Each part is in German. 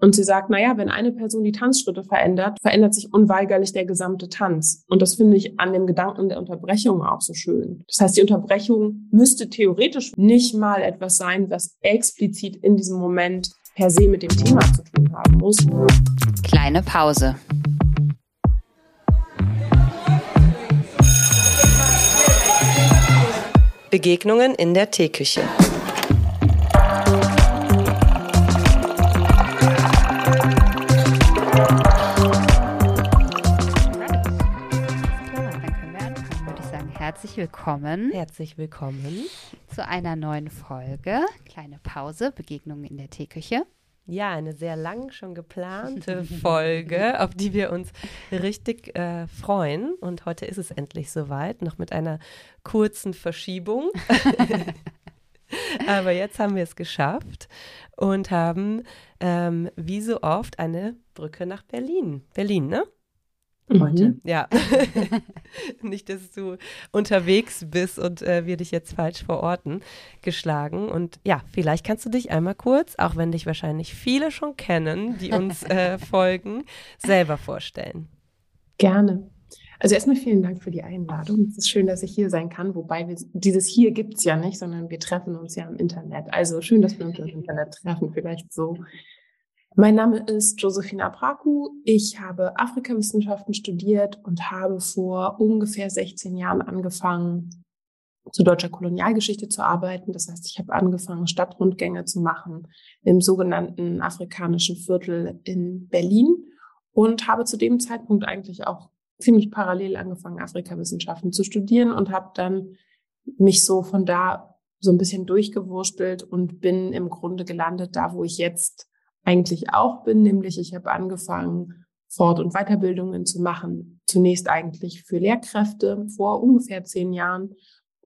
Und sie sagt, na ja, wenn eine Person die Tanzschritte verändert, verändert sich unweigerlich der gesamte Tanz. Und das finde ich an dem Gedanken der Unterbrechung auch so schön. Das heißt, die Unterbrechung müsste theoretisch nicht mal etwas sein, was explizit in diesem Moment per se mit dem Thema zu tun haben muss. Kleine Pause. Begegnungen in der Teeküche. Willkommen. Herzlich willkommen zu einer neuen Folge. Kleine Pause, Begegnungen in der Teeküche. Ja, eine sehr lang schon geplante Folge, auf die wir uns richtig äh, freuen. Und heute ist es endlich soweit, noch mit einer kurzen Verschiebung. Aber jetzt haben wir es geschafft und haben ähm, wie so oft eine Brücke nach Berlin. Berlin, ne? Heute. Mhm. Ja. Nicht, dass du unterwegs bist und äh, wir dich jetzt falsch verorten, geschlagen. Und ja, vielleicht kannst du dich einmal kurz, auch wenn dich wahrscheinlich viele schon kennen, die uns äh, folgen, selber vorstellen. Gerne. Also erstmal vielen Dank für die Einladung. Es ist schön, dass ich hier sein kann, wobei wir, dieses hier gibt es ja nicht, sondern wir treffen uns ja im Internet. Also schön, dass wir uns im Internet treffen, vielleicht so mein Name ist Josephina Braku. Ich habe Afrikawissenschaften studiert und habe vor ungefähr 16 Jahren angefangen, zu deutscher Kolonialgeschichte zu arbeiten. Das heißt, ich habe angefangen, Stadtrundgänge zu machen im sogenannten afrikanischen Viertel in Berlin und habe zu dem Zeitpunkt eigentlich auch ziemlich parallel angefangen, Afrikawissenschaften zu studieren und habe dann mich so von da so ein bisschen durchgewurstelt und bin im Grunde gelandet da, wo ich jetzt eigentlich auch bin, nämlich ich habe angefangen, Fort- und Weiterbildungen zu machen. Zunächst eigentlich für Lehrkräfte vor ungefähr zehn Jahren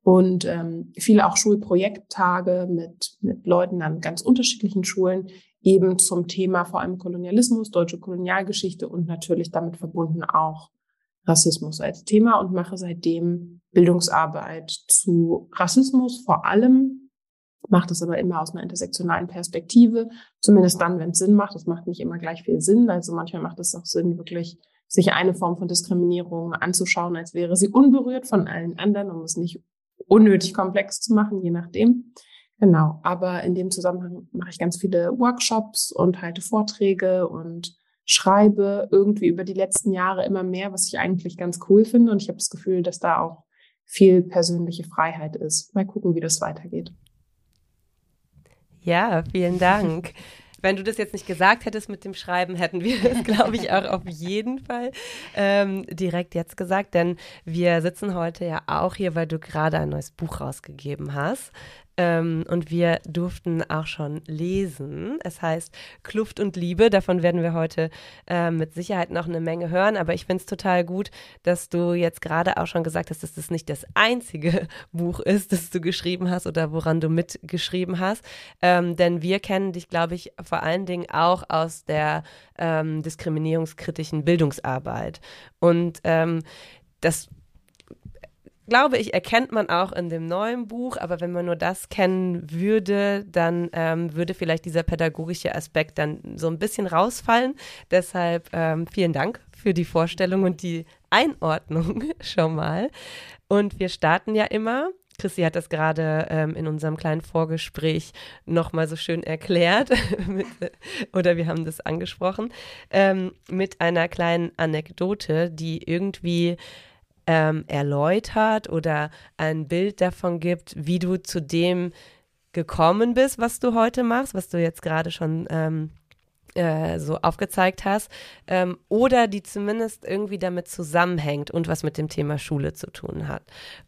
und ähm, viele auch Schulprojekttage mit, mit Leuten an ganz unterschiedlichen Schulen, eben zum Thema vor allem Kolonialismus, deutsche Kolonialgeschichte und natürlich damit verbunden auch Rassismus als Thema und mache seitdem Bildungsarbeit zu Rassismus, vor allem macht es aber immer aus einer intersektionalen Perspektive, zumindest dann, wenn es Sinn macht. Das macht nicht immer gleich viel Sinn. Also manchmal macht es auch Sinn, wirklich sich eine Form von Diskriminierung anzuschauen, als wäre sie unberührt von allen anderen, um es nicht unnötig komplex zu machen, je nachdem. Genau, aber in dem Zusammenhang mache ich ganz viele Workshops und halte Vorträge und schreibe irgendwie über die letzten Jahre immer mehr, was ich eigentlich ganz cool finde. Und ich habe das Gefühl, dass da auch viel persönliche Freiheit ist. Mal gucken, wie das weitergeht. Ja, vielen Dank. Wenn du das jetzt nicht gesagt hättest mit dem Schreiben, hätten wir das, glaube ich, auch auf jeden Fall ähm, direkt jetzt gesagt. Denn wir sitzen heute ja auch hier, weil du gerade ein neues Buch rausgegeben hast. Ähm, und wir durften auch schon lesen. Es heißt Kluft und Liebe. Davon werden wir heute äh, mit Sicherheit noch eine Menge hören. Aber ich finde es total gut, dass du jetzt gerade auch schon gesagt hast, dass das nicht das einzige Buch ist, das du geschrieben hast oder woran du mitgeschrieben hast. Ähm, denn wir kennen dich, glaube ich, vor allen Dingen auch aus der ähm, diskriminierungskritischen Bildungsarbeit. Und ähm, das glaube ich, erkennt man auch in dem neuen Buch, aber wenn man nur das kennen würde, dann ähm, würde vielleicht dieser pädagogische Aspekt dann so ein bisschen rausfallen. Deshalb ähm, vielen Dank für die Vorstellung und die Einordnung schon mal. Und wir starten ja immer. Chrissy hat das gerade ähm, in unserem kleinen Vorgespräch nochmal so schön erklärt, mit, oder wir haben das angesprochen, ähm, mit einer kleinen Anekdote, die irgendwie ähm, erläutert oder ein Bild davon gibt, wie du zu dem gekommen bist, was du heute machst, was du jetzt gerade schon ähm, äh, so aufgezeigt hast, ähm, oder die zumindest irgendwie damit zusammenhängt und was mit dem Thema Schule zu tun hat.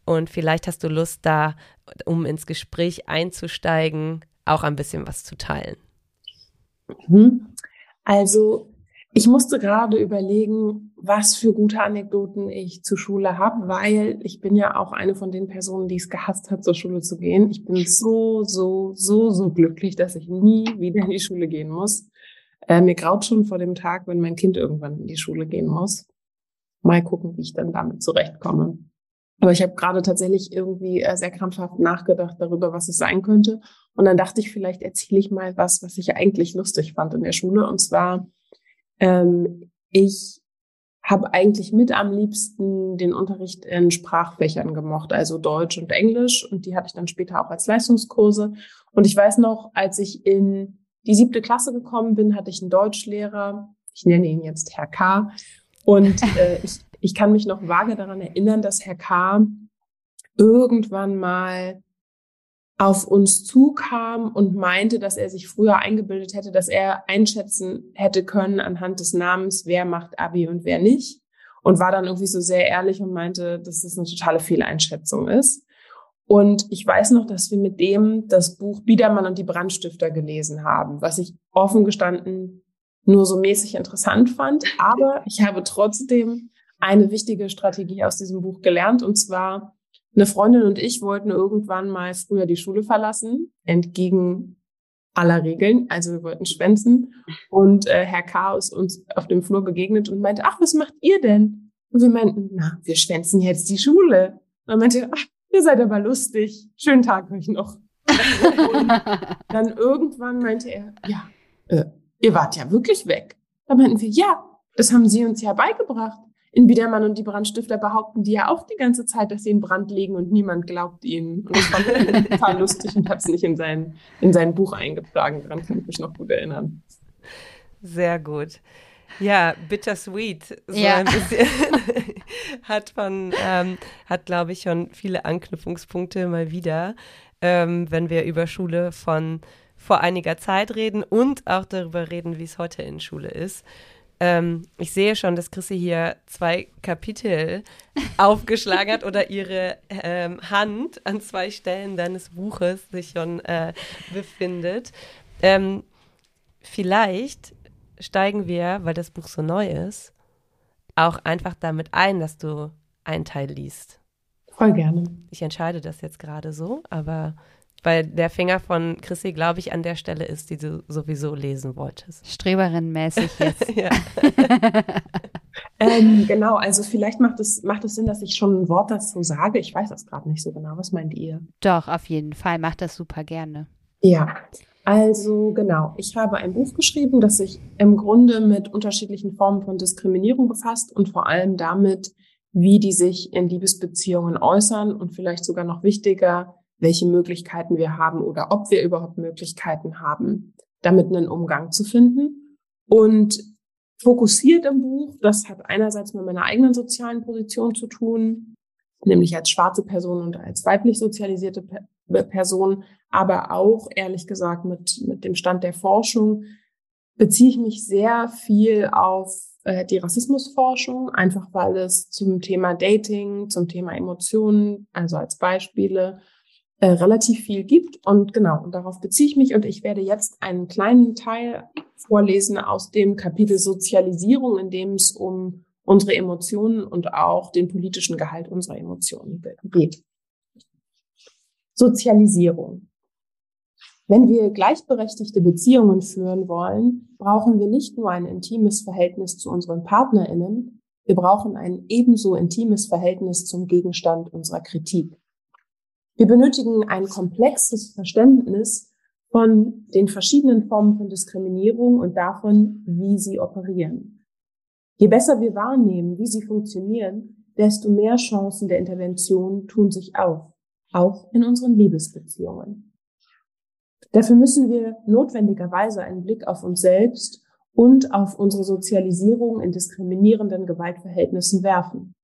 Und vielleicht hast du Lust da, um ins Gespräch einzusteigen, auch ein bisschen was zu teilen. Mhm. Also ich musste gerade überlegen, was für gute Anekdoten ich zur Schule habe, weil ich bin ja auch eine von den Personen, die es gehasst hat, zur Schule zu gehen. Ich bin so, so, so, so glücklich, dass ich nie wieder in die Schule gehen muss. Äh, mir graut schon vor dem Tag, wenn mein Kind irgendwann in die Schule gehen muss. Mal gucken, wie ich dann damit zurechtkomme. Aber ich habe gerade tatsächlich irgendwie äh, sehr krampfhaft nachgedacht darüber, was es sein könnte. Und dann dachte ich, vielleicht erzähle ich mal was, was ich eigentlich lustig fand in der Schule. Und zwar, ähm, ich habe eigentlich mit am liebsten den Unterricht in Sprachfächern gemocht, also Deutsch und Englisch. Und die hatte ich dann später auch als Leistungskurse. Und ich weiß noch, als ich in die siebte Klasse gekommen bin, hatte ich einen Deutschlehrer. Ich nenne ihn jetzt Herr K. Und äh, ich, ich kann mich noch vage daran erinnern, dass Herr K. irgendwann mal auf uns zukam und meinte, dass er sich früher eingebildet hätte, dass er einschätzen hätte können anhand des Namens, wer macht Abi und wer nicht. Und war dann irgendwie so sehr ehrlich und meinte, dass das eine totale Fehleinschätzung ist. Und ich weiß noch, dass wir mit dem das Buch Biedermann und die Brandstifter gelesen haben, was ich offen gestanden nur so mäßig interessant fand. Aber ich habe trotzdem eine wichtige Strategie aus diesem Buch gelernt. Und zwar, eine Freundin und ich wollten irgendwann mal früher die Schule verlassen, entgegen aller Regeln. Also wir wollten schwänzen. Und äh, Herr K. ist uns auf dem Flur begegnet und meinte, ach, was macht ihr denn? Und wir meinten, na, wir schwänzen jetzt die Schule. Und er meinte, ach, ihr seid aber lustig. Schönen Tag euch noch. und dann irgendwann meinte er, ja, äh, ihr wart ja wirklich weg. Da meinten wir, ja, das haben sie uns ja beigebracht. In Biedermann und die Brandstifter behaupten die ja auch die ganze Zeit, dass sie in Brand liegen und niemand glaubt ihnen. Und das fand ich total lustig und habe es nicht in sein, in sein Buch eingetragen. Daran kann ich mich noch gut erinnern. Sehr gut. Ja, bittersweet. So ja. ein bisschen hat man, ähm, hat glaube ich schon viele Anknüpfungspunkte mal wieder, ähm, wenn wir über Schule von vor einiger Zeit reden und auch darüber reden, wie es heute in Schule ist. Ähm, ich sehe schon, dass Chrissy hier zwei Kapitel aufgeschlagen hat oder ihre ähm, Hand an zwei Stellen deines Buches sich schon äh, befindet. Ähm, vielleicht steigen wir, weil das Buch so neu ist, auch einfach damit ein, dass du einen Teil liest. Voll gerne. Ich entscheide das jetzt gerade so, aber weil der Finger von Chrissy, glaube ich, an der Stelle ist, die du sowieso lesen wolltest. Streberin-mäßig jetzt. ähm, genau, also vielleicht macht es, macht es Sinn, dass ich schon ein Wort dazu sage. Ich weiß das gerade nicht so genau. Was meint ihr? Doch, auf jeden Fall. Macht das super gerne. Ja, also genau. Ich habe ein Buch geschrieben, das sich im Grunde mit unterschiedlichen Formen von Diskriminierung befasst und vor allem damit, wie die sich in Liebesbeziehungen äußern und vielleicht sogar noch wichtiger, welche Möglichkeiten wir haben oder ob wir überhaupt Möglichkeiten haben, damit einen Umgang zu finden. Und fokussiert im Buch, das hat einerseits mit meiner eigenen sozialen Position zu tun, nämlich als schwarze Person und als weiblich sozialisierte Person, aber auch ehrlich gesagt mit, mit dem Stand der Forschung beziehe ich mich sehr viel auf äh, die Rassismusforschung, einfach weil es zum Thema Dating, zum Thema Emotionen, also als Beispiele, äh, relativ viel gibt. Und genau, und darauf beziehe ich mich. Und ich werde jetzt einen kleinen Teil vorlesen aus dem Kapitel Sozialisierung, in dem es um unsere Emotionen und auch den politischen Gehalt unserer Emotionen geht. Sozialisierung. Wenn wir gleichberechtigte Beziehungen führen wollen, brauchen wir nicht nur ein intimes Verhältnis zu unseren Partnerinnen, wir brauchen ein ebenso intimes Verhältnis zum Gegenstand unserer Kritik. Wir benötigen ein komplexes Verständnis von den verschiedenen Formen von Diskriminierung und davon, wie sie operieren. Je besser wir wahrnehmen, wie sie funktionieren, desto mehr Chancen der Intervention tun sich auf, auch in unseren Liebesbeziehungen. Dafür müssen wir notwendigerweise einen Blick auf uns selbst und auf unsere Sozialisierung in diskriminierenden Gewaltverhältnissen werfen.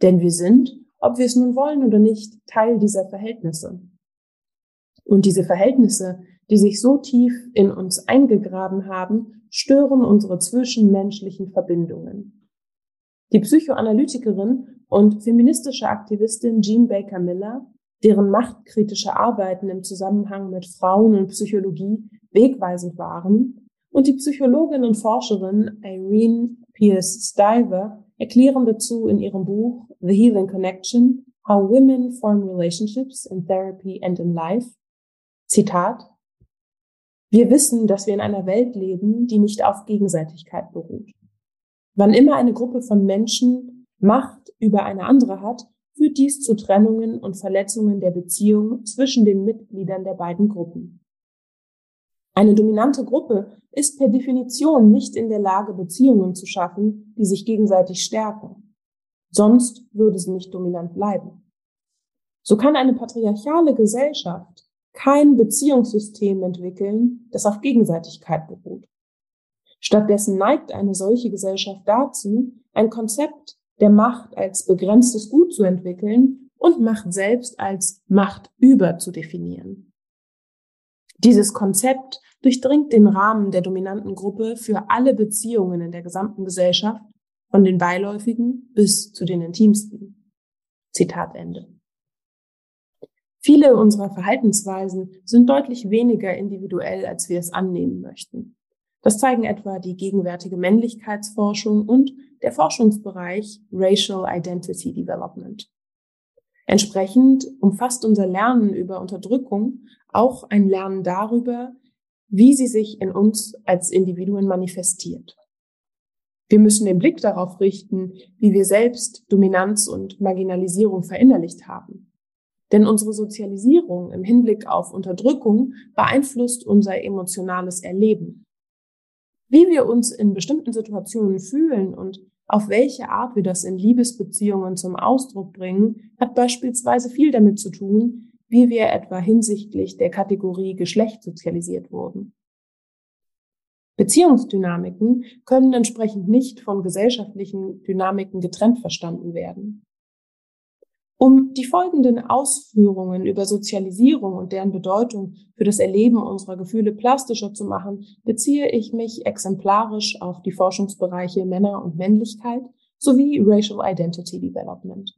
Denn wir sind ob wir es nun wollen oder nicht, Teil dieser Verhältnisse. Und diese Verhältnisse, die sich so tief in uns eingegraben haben, stören unsere zwischenmenschlichen Verbindungen. Die Psychoanalytikerin und feministische Aktivistin Jean Baker Miller, deren machtkritische Arbeiten im Zusammenhang mit Frauen und Psychologie wegweisend waren, und die Psychologin und Forscherin Irene Pierce Stiver erklären dazu in ihrem Buch The Healing Connection, How Women Form Relationships in Therapy and in Life. Zitat. Wir wissen, dass wir in einer Welt leben, die nicht auf Gegenseitigkeit beruht. Wann immer eine Gruppe von Menschen Macht über eine andere hat, führt dies zu Trennungen und Verletzungen der Beziehung zwischen den Mitgliedern der beiden Gruppen. Eine dominante Gruppe ist per Definition nicht in der Lage, Beziehungen zu schaffen, die sich gegenseitig stärken. Sonst würde sie nicht dominant bleiben. So kann eine patriarchale Gesellschaft kein Beziehungssystem entwickeln, das auf Gegenseitigkeit beruht. Stattdessen neigt eine solche Gesellschaft dazu, ein Konzept der Macht als begrenztes Gut zu entwickeln und Macht selbst als Macht über zu definieren. Dieses Konzept durchdringt den Rahmen der dominanten Gruppe für alle Beziehungen in der gesamten Gesellschaft, von den beiläufigen bis zu den intimsten. Zitat Ende. Viele unserer Verhaltensweisen sind deutlich weniger individuell, als wir es annehmen möchten. Das zeigen etwa die gegenwärtige Männlichkeitsforschung und der Forschungsbereich Racial Identity Development. Entsprechend umfasst unser Lernen über Unterdrückung auch ein Lernen darüber, wie sie sich in uns als Individuen manifestiert. Wir müssen den Blick darauf richten, wie wir selbst Dominanz und Marginalisierung verinnerlicht haben. Denn unsere Sozialisierung im Hinblick auf Unterdrückung beeinflusst unser emotionales Erleben. Wie wir uns in bestimmten Situationen fühlen und auf welche Art wir das in Liebesbeziehungen zum Ausdruck bringen, hat beispielsweise viel damit zu tun, wie wir etwa hinsichtlich der Kategorie Geschlecht sozialisiert wurden. Beziehungsdynamiken können entsprechend nicht von gesellschaftlichen Dynamiken getrennt verstanden werden. Um die folgenden Ausführungen über Sozialisierung und deren Bedeutung für das Erleben unserer Gefühle plastischer zu machen, beziehe ich mich exemplarisch auf die Forschungsbereiche Männer und Männlichkeit sowie Racial Identity Development.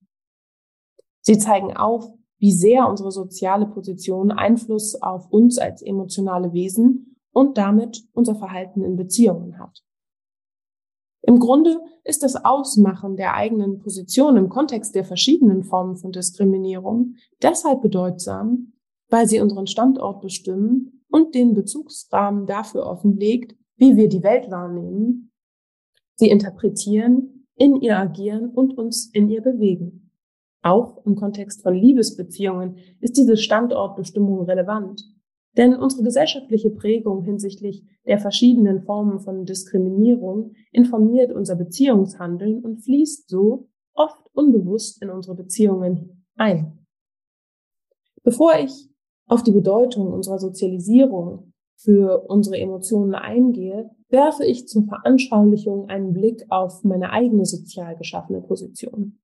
Sie zeigen auf, wie sehr unsere soziale Position Einfluss auf uns als emotionale Wesen und damit unser Verhalten in Beziehungen hat. Im Grunde ist das Ausmachen der eigenen Position im Kontext der verschiedenen Formen von Diskriminierung deshalb bedeutsam, weil sie unseren Standort bestimmen und den Bezugsrahmen dafür offenlegt, wie wir die Welt wahrnehmen, sie interpretieren, in ihr agieren und uns in ihr bewegen. Auch im Kontext von Liebesbeziehungen ist diese Standortbestimmung relevant. Denn unsere gesellschaftliche Prägung hinsichtlich der verschiedenen Formen von Diskriminierung informiert unser Beziehungshandeln und fließt so oft unbewusst in unsere Beziehungen ein. Bevor ich auf die Bedeutung unserer Sozialisierung für unsere Emotionen eingehe, werfe ich zur Veranschaulichung einen Blick auf meine eigene sozial geschaffene Position.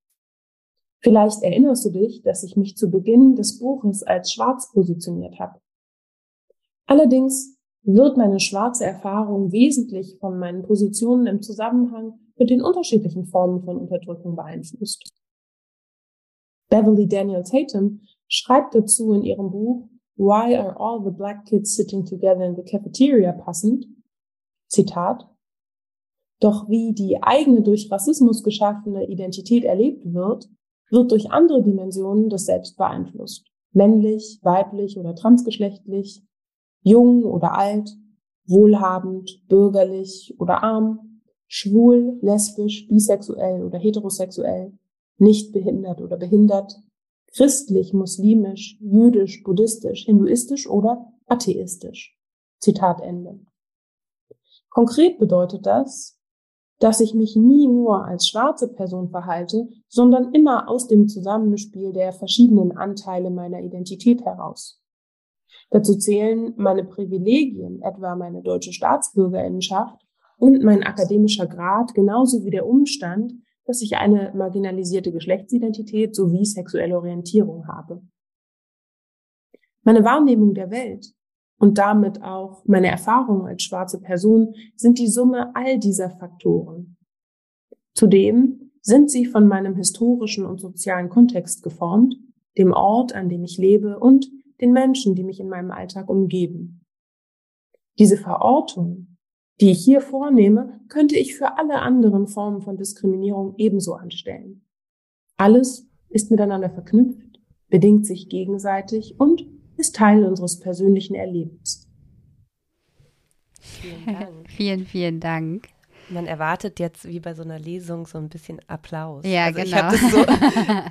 Vielleicht erinnerst du dich, dass ich mich zu Beginn des Buches als schwarz positioniert habe. Allerdings wird meine schwarze Erfahrung wesentlich von meinen Positionen im Zusammenhang mit den unterschiedlichen Formen von Unterdrückung beeinflusst. Beverly Daniel Tatum schreibt dazu in ihrem Buch Why are all the black kids sitting together in the cafeteria passend? Zitat. Doch wie die eigene durch Rassismus geschaffene Identität erlebt wird, wird durch andere Dimensionen des Selbst beeinflusst. Männlich, weiblich oder transgeschlechtlich, jung oder alt, wohlhabend, bürgerlich oder arm, schwul, lesbisch, bisexuell oder heterosexuell, nicht behindert oder behindert, christlich, muslimisch, jüdisch, buddhistisch, hinduistisch oder atheistisch. Zitat Ende. Konkret bedeutet das, dass ich mich nie nur als schwarze Person verhalte, sondern immer aus dem Zusammenspiel der verschiedenen Anteile meiner Identität heraus. Dazu zählen meine Privilegien, etwa meine deutsche Staatsbürgerinnenschaft und mein akademischer Grad, genauso wie der Umstand, dass ich eine marginalisierte Geschlechtsidentität sowie sexuelle Orientierung habe. Meine Wahrnehmung der Welt, und damit auch meine Erfahrungen als schwarze Person sind die Summe all dieser Faktoren. Zudem sind sie von meinem historischen und sozialen Kontext geformt, dem Ort, an dem ich lebe und den Menschen, die mich in meinem Alltag umgeben. Diese Verortung, die ich hier vornehme, könnte ich für alle anderen Formen von Diskriminierung ebenso anstellen. Alles ist miteinander verknüpft, bedingt sich gegenseitig und ist Teil unseres persönlichen Erlebens. Vielen Dank. vielen, vielen Dank. man erwartet jetzt wie bei so einer Lesung so ein bisschen Applaus. Ja, also genau. Ich habe das so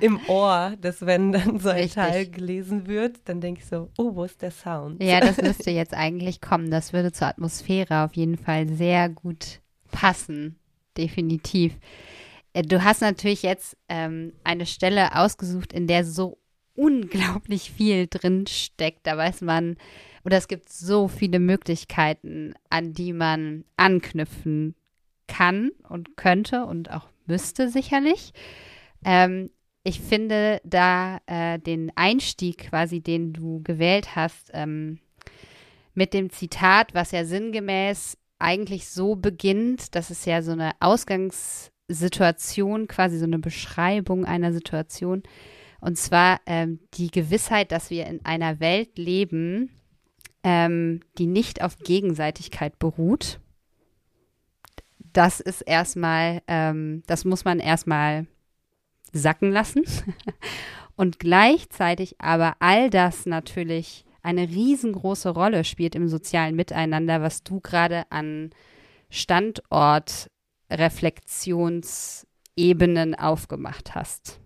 im Ohr, dass wenn dann so ein Richtig. Teil gelesen wird, dann denke ich so, oh, wo ist der Sound? Ja, das müsste jetzt eigentlich kommen. Das würde zur Atmosphäre auf jeden Fall sehr gut passen. Definitiv. Äh, Du hast natürlich jetzt ähm, eine Stelle ausgesucht, in der so unglaublich viel drin steckt. Da weiß man, oder es gibt so viele Möglichkeiten, an die man anknüpfen kann und könnte und auch müsste sicherlich. Ähm, ich finde da äh, den Einstieg quasi, den du gewählt hast, ähm, mit dem Zitat, was ja sinngemäß eigentlich so beginnt, das ist ja so eine Ausgangssituation, quasi so eine Beschreibung einer Situation. Und zwar ähm, die Gewissheit, dass wir in einer Welt leben, ähm, die nicht auf Gegenseitigkeit beruht. Das ist erstmal, ähm, das muss man erstmal sacken lassen. Und gleichzeitig aber all das natürlich eine riesengroße Rolle spielt im sozialen Miteinander, was du gerade an Standortreflexionsebenen aufgemacht hast.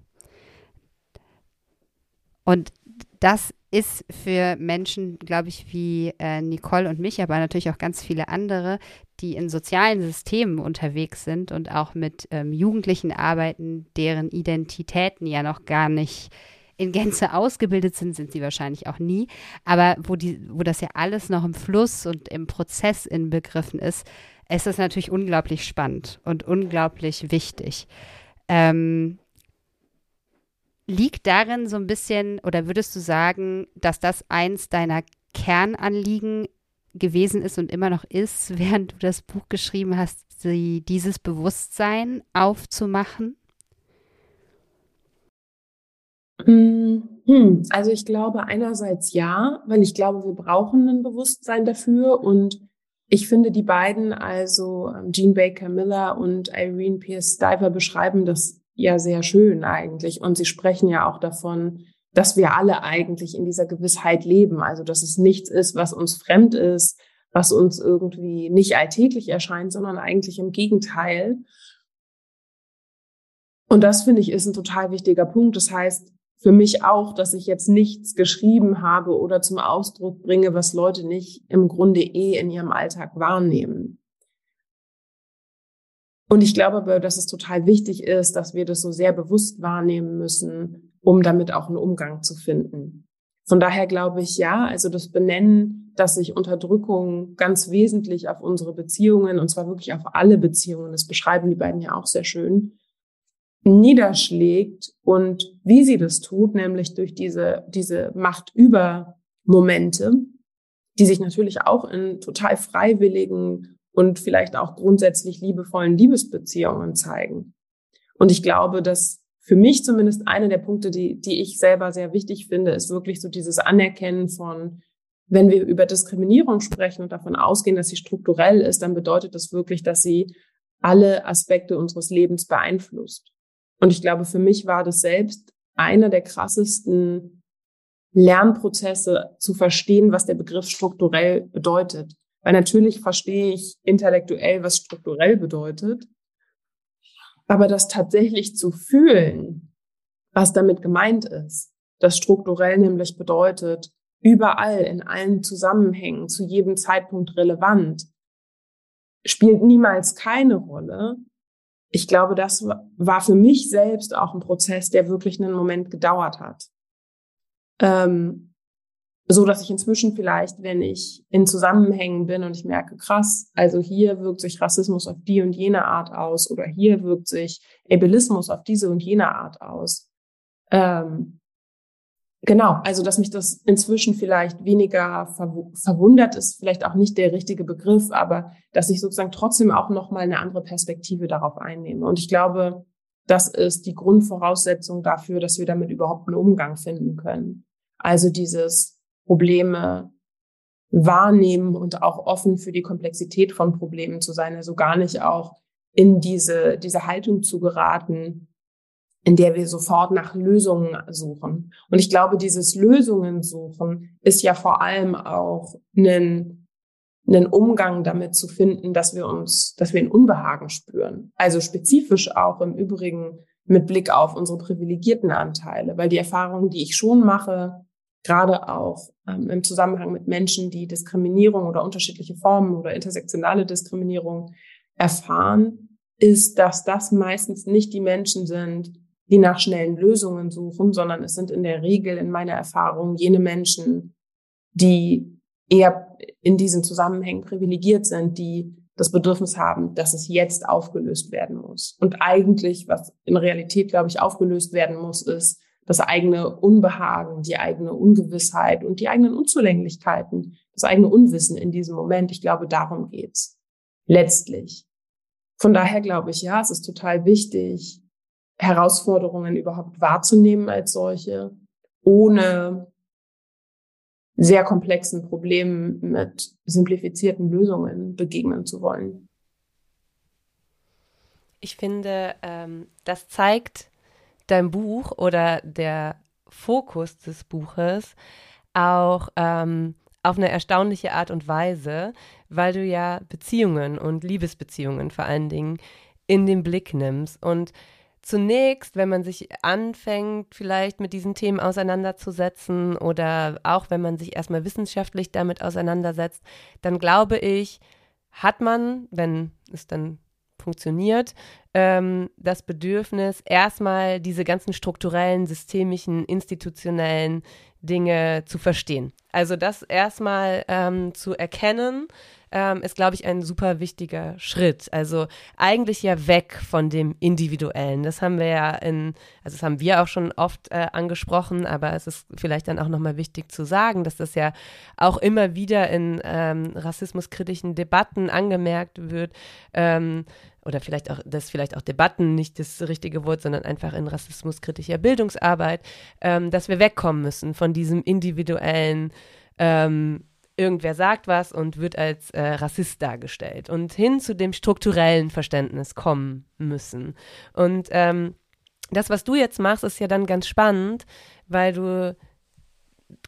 Und das ist für Menschen, glaube ich, wie äh, Nicole und mich, aber natürlich auch ganz viele andere, die in sozialen Systemen unterwegs sind und auch mit ähm, Jugendlichen arbeiten, deren Identitäten ja noch gar nicht in Gänze ausgebildet sind, sind sie wahrscheinlich auch nie, aber wo, die, wo das ja alles noch im Fluss und im Prozess inbegriffen ist, ist das natürlich unglaublich spannend und unglaublich wichtig. Ähm, liegt darin so ein bisschen, oder würdest du sagen, dass das eins deiner Kernanliegen gewesen ist und immer noch ist, während du das Buch geschrieben hast, die, dieses Bewusstsein aufzumachen? Hm, Also ich glaube einerseits ja, weil ich glaube, wir brauchen ein Bewusstsein dafür und ich finde die beiden, also ähm, Jean Baker Miller und Irene Pierce Stiver beschreiben das ja sehr schön eigentlich und sie sprechen ja auch davon, dass wir alle eigentlich in dieser Gewissheit leben, also dass es nichts ist, was uns fremd ist, was uns irgendwie nicht alltäglich erscheint, sondern eigentlich im Gegenteil. Und das finde ich ist ein total wichtiger Punkt. Das heißt, für mich auch, dass ich jetzt nichts geschrieben habe oder zum Ausdruck bringe, was Leute nicht im Grunde eh in ihrem Alltag wahrnehmen. Und ich glaube aber, dass es total wichtig ist, dass wir das so sehr bewusst wahrnehmen müssen, um damit auch einen Umgang zu finden. Von daher glaube ich, ja, also das Benennen, dass sich Unterdrückung ganz wesentlich auf unsere Beziehungen, und zwar wirklich auf alle Beziehungen, das beschreiben die beiden ja auch sehr schön, niederschlägt und wie sie das tut, nämlich durch diese, diese Machtübermomente, die sich natürlich auch in total freiwilligen und vielleicht auch grundsätzlich liebevollen Liebesbeziehungen zeigen. Und ich glaube, dass für mich zumindest einer der Punkte, die, die ich selber sehr wichtig finde, ist wirklich so dieses Anerkennen von, wenn wir über Diskriminierung sprechen und davon ausgehen, dass sie strukturell ist, dann bedeutet das wirklich, dass sie alle Aspekte unseres Lebens beeinflusst. Und ich glaube, für mich war das selbst einer der krassesten Lernprozesse zu verstehen, was der Begriff strukturell bedeutet. Weil natürlich verstehe ich intellektuell, was strukturell bedeutet. Aber das tatsächlich zu fühlen, was damit gemeint ist, dass strukturell nämlich bedeutet, überall in allen Zusammenhängen, zu jedem Zeitpunkt relevant, spielt niemals keine Rolle. Ich glaube, das war für mich selbst auch ein Prozess, der wirklich einen Moment gedauert hat. Ähm, so dass ich inzwischen vielleicht, wenn ich in Zusammenhängen bin und ich merke, krass, also hier wirkt sich Rassismus auf die und jene Art aus oder hier wirkt sich Ableismus auf diese und jene Art aus. Ähm, genau, also dass mich das inzwischen vielleicht weniger verw verwundert ist, vielleicht auch nicht der richtige Begriff, aber dass ich sozusagen trotzdem auch nochmal eine andere Perspektive darauf einnehme. Und ich glaube, das ist die Grundvoraussetzung dafür, dass wir damit überhaupt einen Umgang finden können. Also dieses Probleme wahrnehmen und auch offen für die Komplexität von Problemen zu sein, also gar nicht auch in diese, diese Haltung zu geraten, in der wir sofort nach Lösungen suchen. Und ich glaube, dieses Lösungen suchen ist ja vor allem auch ein, einen Umgang damit zu finden, dass wir uns, dass wir ein Unbehagen spüren. Also spezifisch auch im Übrigen mit Blick auf unsere privilegierten Anteile, weil die Erfahrungen, die ich schon mache, gerade auch ähm, im Zusammenhang mit Menschen, die Diskriminierung oder unterschiedliche Formen oder intersektionale Diskriminierung erfahren, ist, dass das meistens nicht die Menschen sind, die nach schnellen Lösungen suchen, sondern es sind in der Regel in meiner Erfahrung jene Menschen, die eher in diesen Zusammenhängen privilegiert sind, die das Bedürfnis haben, dass es jetzt aufgelöst werden muss. Und eigentlich, was in Realität, glaube ich, aufgelöst werden muss, ist das eigene Unbehagen, die eigene Ungewissheit und die eigenen Unzulänglichkeiten, das eigene Unwissen in diesem Moment. Ich glaube, darum geht's letztlich. Von daher glaube ich, ja, es ist total wichtig, Herausforderungen überhaupt wahrzunehmen als solche, ohne sehr komplexen Problemen mit simplifizierten Lösungen begegnen zu wollen. Ich finde, ähm, das zeigt dein Buch oder der Fokus des Buches auch ähm, auf eine erstaunliche Art und Weise, weil du ja Beziehungen und Liebesbeziehungen vor allen Dingen in den Blick nimmst. Und zunächst, wenn man sich anfängt, vielleicht mit diesen Themen auseinanderzusetzen oder auch wenn man sich erstmal wissenschaftlich damit auseinandersetzt, dann glaube ich, hat man, wenn es dann funktioniert, ähm, das Bedürfnis, erstmal diese ganzen strukturellen, systemischen, institutionellen Dinge zu verstehen. Also das erstmal ähm, zu erkennen, ähm, ist, glaube ich, ein super wichtiger Schritt. Also eigentlich ja weg von dem Individuellen. Das haben wir ja in, also das haben wir auch schon oft äh, angesprochen, aber es ist vielleicht dann auch nochmal wichtig zu sagen, dass das ja auch immer wieder in ähm, rassismuskritischen Debatten angemerkt wird. Ähm, oder vielleicht auch, dass vielleicht auch Debatten nicht das richtige Wort, sondern einfach in rassismuskritischer Bildungsarbeit, ähm, dass wir wegkommen müssen von diesem individuellen ähm, irgendwer sagt was und wird als äh, Rassist dargestellt und hin zu dem strukturellen Verständnis kommen müssen. Und ähm, das, was du jetzt machst, ist ja dann ganz spannend, weil du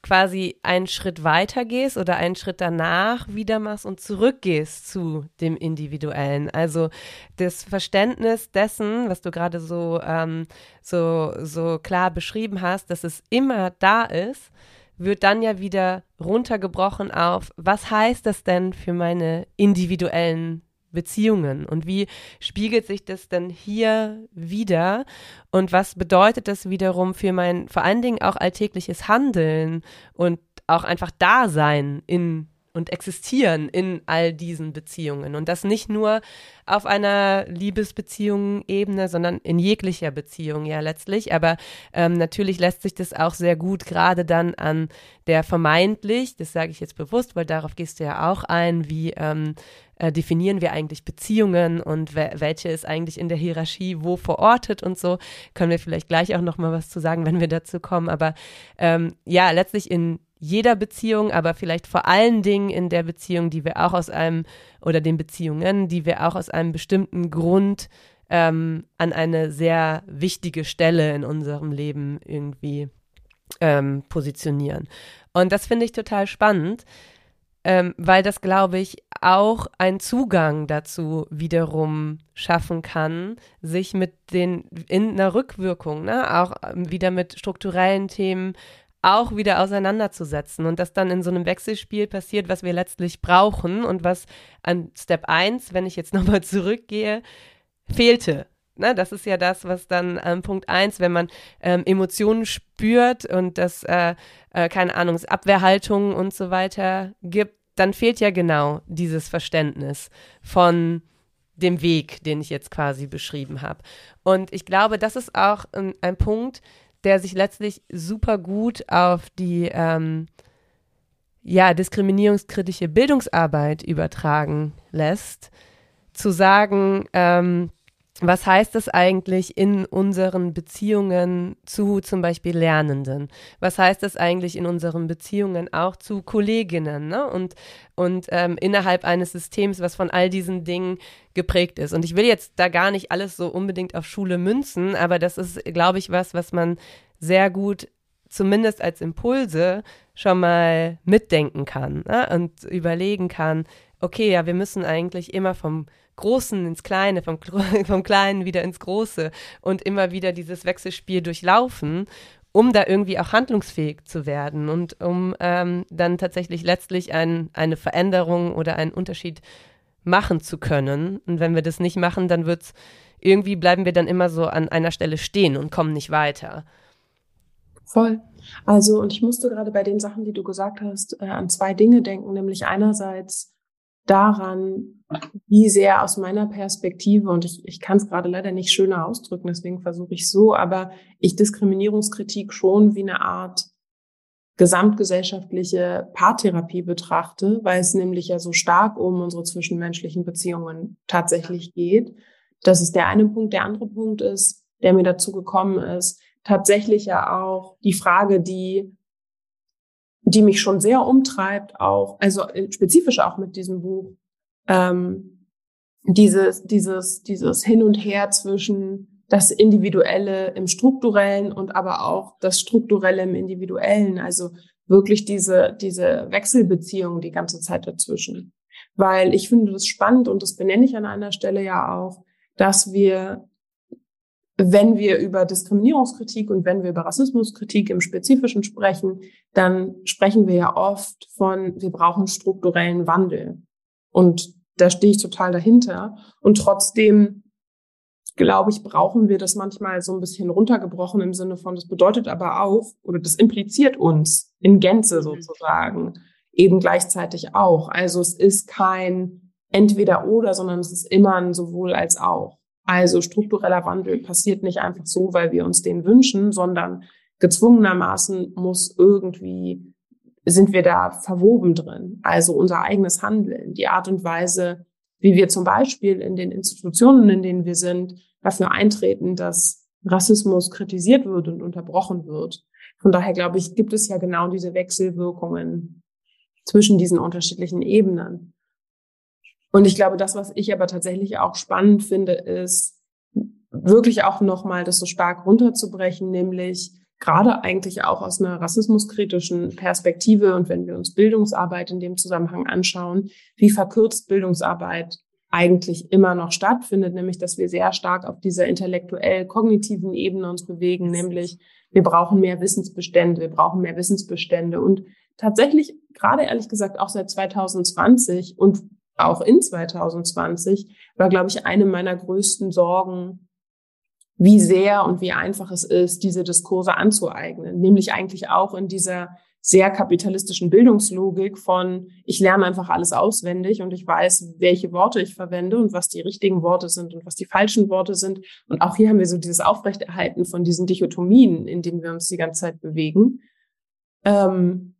quasi einen Schritt weiter gehst oder einen Schritt danach wieder machst und zurückgehst zu dem Individuellen. Also das Verständnis dessen, was du gerade so, ähm, so, so klar beschrieben hast, dass es immer da ist, wird dann ja wieder runtergebrochen auf, was heißt das denn für meine individuellen Beziehungen? Und wie spiegelt sich das denn hier wieder? Und was bedeutet das wiederum für mein vor allen Dingen auch alltägliches Handeln und auch einfach Dasein in und existieren in all diesen Beziehungen. Und das nicht nur auf einer Liebesbeziehung-Ebene, sondern in jeglicher Beziehung ja letztlich. Aber ähm, natürlich lässt sich das auch sehr gut gerade dann an der vermeintlich, das sage ich jetzt bewusst, weil darauf gehst du ja auch ein, wie ähm, äh, definieren wir eigentlich Beziehungen und welche ist eigentlich in der Hierarchie wo verortet und so. Können wir vielleicht gleich auch noch mal was zu sagen, wenn wir dazu kommen. Aber ähm, ja, letztlich in jeder Beziehung, aber vielleicht vor allen Dingen in der Beziehung, die wir auch aus einem, oder den Beziehungen, die wir auch aus einem bestimmten Grund ähm, an eine sehr wichtige Stelle in unserem Leben irgendwie ähm, positionieren. Und das finde ich total spannend, ähm, weil das, glaube ich, auch einen Zugang dazu wiederum schaffen kann, sich mit den in einer Rückwirkung, ne, auch ähm, wieder mit strukturellen Themen auch wieder auseinanderzusetzen und das dann in so einem Wechselspiel passiert, was wir letztlich brauchen und was an Step 1, wenn ich jetzt nochmal zurückgehe, fehlte. Ne, das ist ja das, was dann ähm, Punkt 1, wenn man ähm, Emotionen spürt und das, äh, äh, keine Ahnung, Abwehrhaltungen und so weiter gibt, dann fehlt ja genau dieses Verständnis von dem Weg, den ich jetzt quasi beschrieben habe. Und ich glaube, das ist auch ein, ein Punkt, der sich letztlich super gut auf die ähm, ja, diskriminierungskritische Bildungsarbeit übertragen lässt, zu sagen, ähm, was heißt das eigentlich in unseren Beziehungen zu zum Beispiel Lernenden? Was heißt das eigentlich in unseren Beziehungen auch zu Kolleginnen ne? und, und ähm, innerhalb eines Systems, was von all diesen Dingen geprägt ist? Und ich will jetzt da gar nicht alles so unbedingt auf Schule münzen, aber das ist, glaube ich, was, was man sehr gut zumindest als Impulse schon mal mitdenken kann ne? und überlegen kann, okay, ja, wir müssen eigentlich immer vom Großen ins Kleine, vom, vom Kleinen wieder ins Große und immer wieder dieses Wechselspiel durchlaufen, um da irgendwie auch handlungsfähig zu werden und um ähm, dann tatsächlich letztlich ein, eine Veränderung oder einen Unterschied machen zu können. Und wenn wir das nicht machen, dann wird's irgendwie bleiben wir dann immer so an einer Stelle stehen und kommen nicht weiter. Voll. Also, und ich musste gerade bei den Sachen, die du gesagt hast, äh, an zwei Dinge denken, nämlich einerseits daran, wie sehr aus meiner Perspektive, und ich, ich kann es gerade leider nicht schöner ausdrücken, deswegen versuche ich so, aber ich Diskriminierungskritik schon wie eine Art gesamtgesellschaftliche Paartherapie betrachte, weil es nämlich ja so stark um unsere zwischenmenschlichen Beziehungen tatsächlich geht. Das ist der eine Punkt. Der andere Punkt ist, der mir dazu gekommen ist, tatsächlich ja auch die Frage, die die mich schon sehr umtreibt, auch, also äh, spezifisch auch mit diesem Buch, ähm, dieses, dieses, dieses Hin und Her zwischen das Individuelle im Strukturellen und aber auch das Strukturelle im Individuellen, also wirklich diese, diese Wechselbeziehung die ganze Zeit dazwischen. Weil ich finde das spannend und das benenne ich an einer Stelle ja auch, dass wir wenn wir über Diskriminierungskritik und wenn wir über Rassismuskritik im Spezifischen sprechen, dann sprechen wir ja oft von, wir brauchen strukturellen Wandel. Und da stehe ich total dahinter. Und trotzdem, glaube ich, brauchen wir das manchmal so ein bisschen runtergebrochen im Sinne von, das bedeutet aber auch, oder das impliziert uns in Gänze mhm. sozusagen, eben gleichzeitig auch. Also es ist kein entweder oder, sondern es ist immer ein sowohl als auch. Also struktureller Wandel passiert nicht einfach so, weil wir uns den wünschen, sondern gezwungenermaßen muss irgendwie, sind wir da verwoben drin. Also unser eigenes Handeln, die Art und Weise, wie wir zum Beispiel in den Institutionen, in denen wir sind, dafür eintreten, dass Rassismus kritisiert wird und unterbrochen wird. Von daher glaube ich, gibt es ja genau diese Wechselwirkungen zwischen diesen unterschiedlichen Ebenen. Und ich glaube, das, was ich aber tatsächlich auch spannend finde, ist wirklich auch nochmal das so stark runterzubrechen, nämlich gerade eigentlich auch aus einer rassismuskritischen Perspektive und wenn wir uns Bildungsarbeit in dem Zusammenhang anschauen, wie verkürzt Bildungsarbeit eigentlich immer noch stattfindet, nämlich dass wir sehr stark auf dieser intellektuell-kognitiven Ebene uns bewegen, nämlich wir brauchen mehr Wissensbestände, wir brauchen mehr Wissensbestände. Und tatsächlich gerade ehrlich gesagt auch seit 2020 und auch in 2020, war, glaube ich, eine meiner größten Sorgen, wie sehr und wie einfach es ist, diese Diskurse anzueignen. Nämlich eigentlich auch in dieser sehr kapitalistischen Bildungslogik von, ich lerne einfach alles auswendig und ich weiß, welche Worte ich verwende und was die richtigen Worte sind und was die falschen Worte sind. Und auch hier haben wir so dieses Aufrechterhalten von diesen Dichotomien, in denen wir uns die ganze Zeit bewegen. Ähm,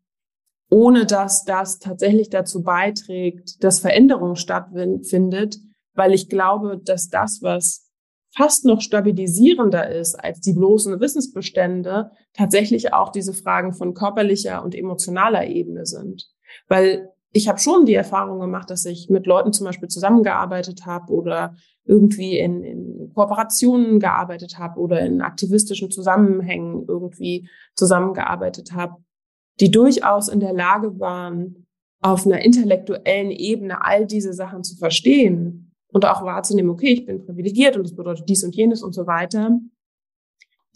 ohne dass das tatsächlich dazu beiträgt, dass Veränderung stattfindet, weil ich glaube, dass das, was fast noch stabilisierender ist als die bloßen Wissensbestände, tatsächlich auch diese Fragen von körperlicher und emotionaler Ebene sind. Weil ich habe schon die Erfahrung gemacht, dass ich mit Leuten zum Beispiel zusammengearbeitet habe oder irgendwie in, in Kooperationen gearbeitet habe oder in aktivistischen Zusammenhängen irgendwie zusammengearbeitet habe, die durchaus in der Lage waren, auf einer intellektuellen Ebene all diese Sachen zu verstehen und auch wahrzunehmen, okay, ich bin privilegiert und das bedeutet dies und jenes und so weiter,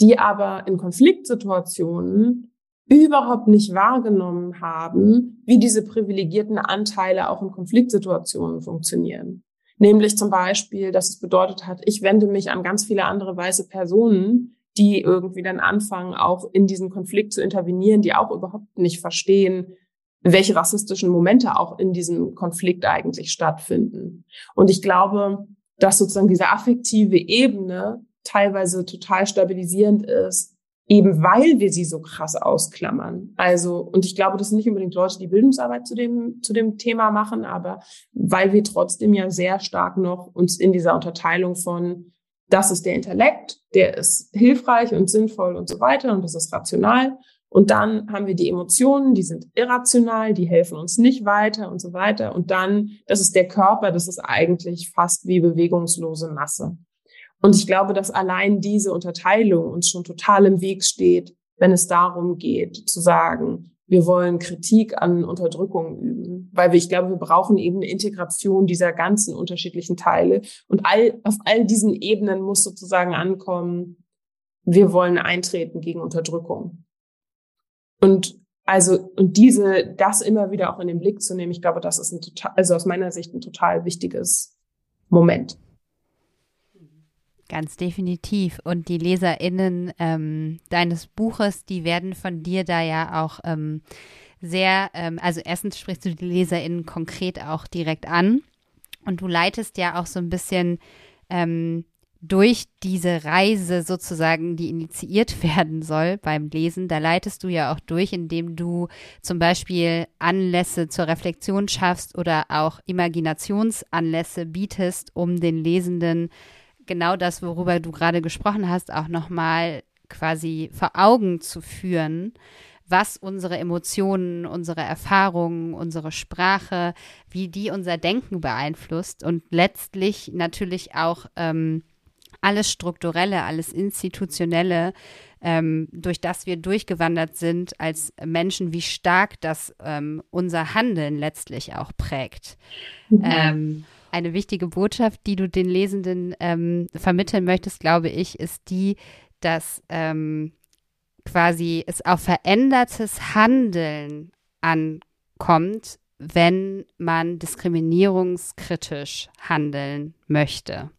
die aber in Konfliktsituationen überhaupt nicht wahrgenommen haben, wie diese privilegierten Anteile auch in Konfliktsituationen funktionieren. Nämlich zum Beispiel, dass es bedeutet hat, ich wende mich an ganz viele andere weiße Personen, die irgendwie dann anfangen, auch in diesen Konflikt zu intervenieren, die auch überhaupt nicht verstehen, welche rassistischen Momente auch in diesem Konflikt eigentlich stattfinden. Und ich glaube, dass sozusagen diese affektive Ebene teilweise total stabilisierend ist, eben weil wir sie so krass ausklammern. Also, und ich glaube, das sind nicht unbedingt Leute, die Bildungsarbeit zu dem, zu dem Thema machen, aber weil wir trotzdem ja sehr stark noch uns in dieser Unterteilung von das ist der Intellekt, der ist hilfreich und sinnvoll und so weiter und das ist rational. Und dann haben wir die Emotionen, die sind irrational, die helfen uns nicht weiter und so weiter. Und dann, das ist der Körper, das ist eigentlich fast wie bewegungslose Masse. Und ich glaube, dass allein diese Unterteilung uns schon total im Weg steht, wenn es darum geht zu sagen, wir wollen Kritik an Unterdrückung üben, weil wir, ich glaube, wir brauchen eben eine Integration dieser ganzen unterschiedlichen Teile und all, auf all diesen Ebenen muss sozusagen ankommen, wir wollen eintreten gegen Unterdrückung. Und also, und diese, das immer wieder auch in den Blick zu nehmen, ich glaube, das ist ein total, also aus meiner Sicht ein total wichtiges Moment. Ganz definitiv. Und die LeserInnen ähm, deines Buches, die werden von dir da ja auch ähm, sehr, ähm, also erstens sprichst du die LeserInnen konkret auch direkt an und du leitest ja auch so ein bisschen ähm, durch diese Reise sozusagen, die initiiert werden soll beim Lesen, da leitest du ja auch durch, indem du zum Beispiel Anlässe zur Reflexion schaffst oder auch Imaginationsanlässe bietest, um den Lesenden genau das, worüber du gerade gesprochen hast, auch nochmal quasi vor Augen zu führen, was unsere Emotionen, unsere Erfahrungen, unsere Sprache, wie die unser Denken beeinflusst und letztlich natürlich auch ähm, alles Strukturelle, alles Institutionelle, ähm, durch das wir durchgewandert sind als Menschen, wie stark das ähm, unser Handeln letztlich auch prägt. Mhm. Eine wichtige Botschaft, die du den Lesenden ähm, vermitteln möchtest, glaube ich, ist die, dass ähm, quasi es auf verändertes Handeln ankommt, wenn man diskriminierungskritisch handeln möchte.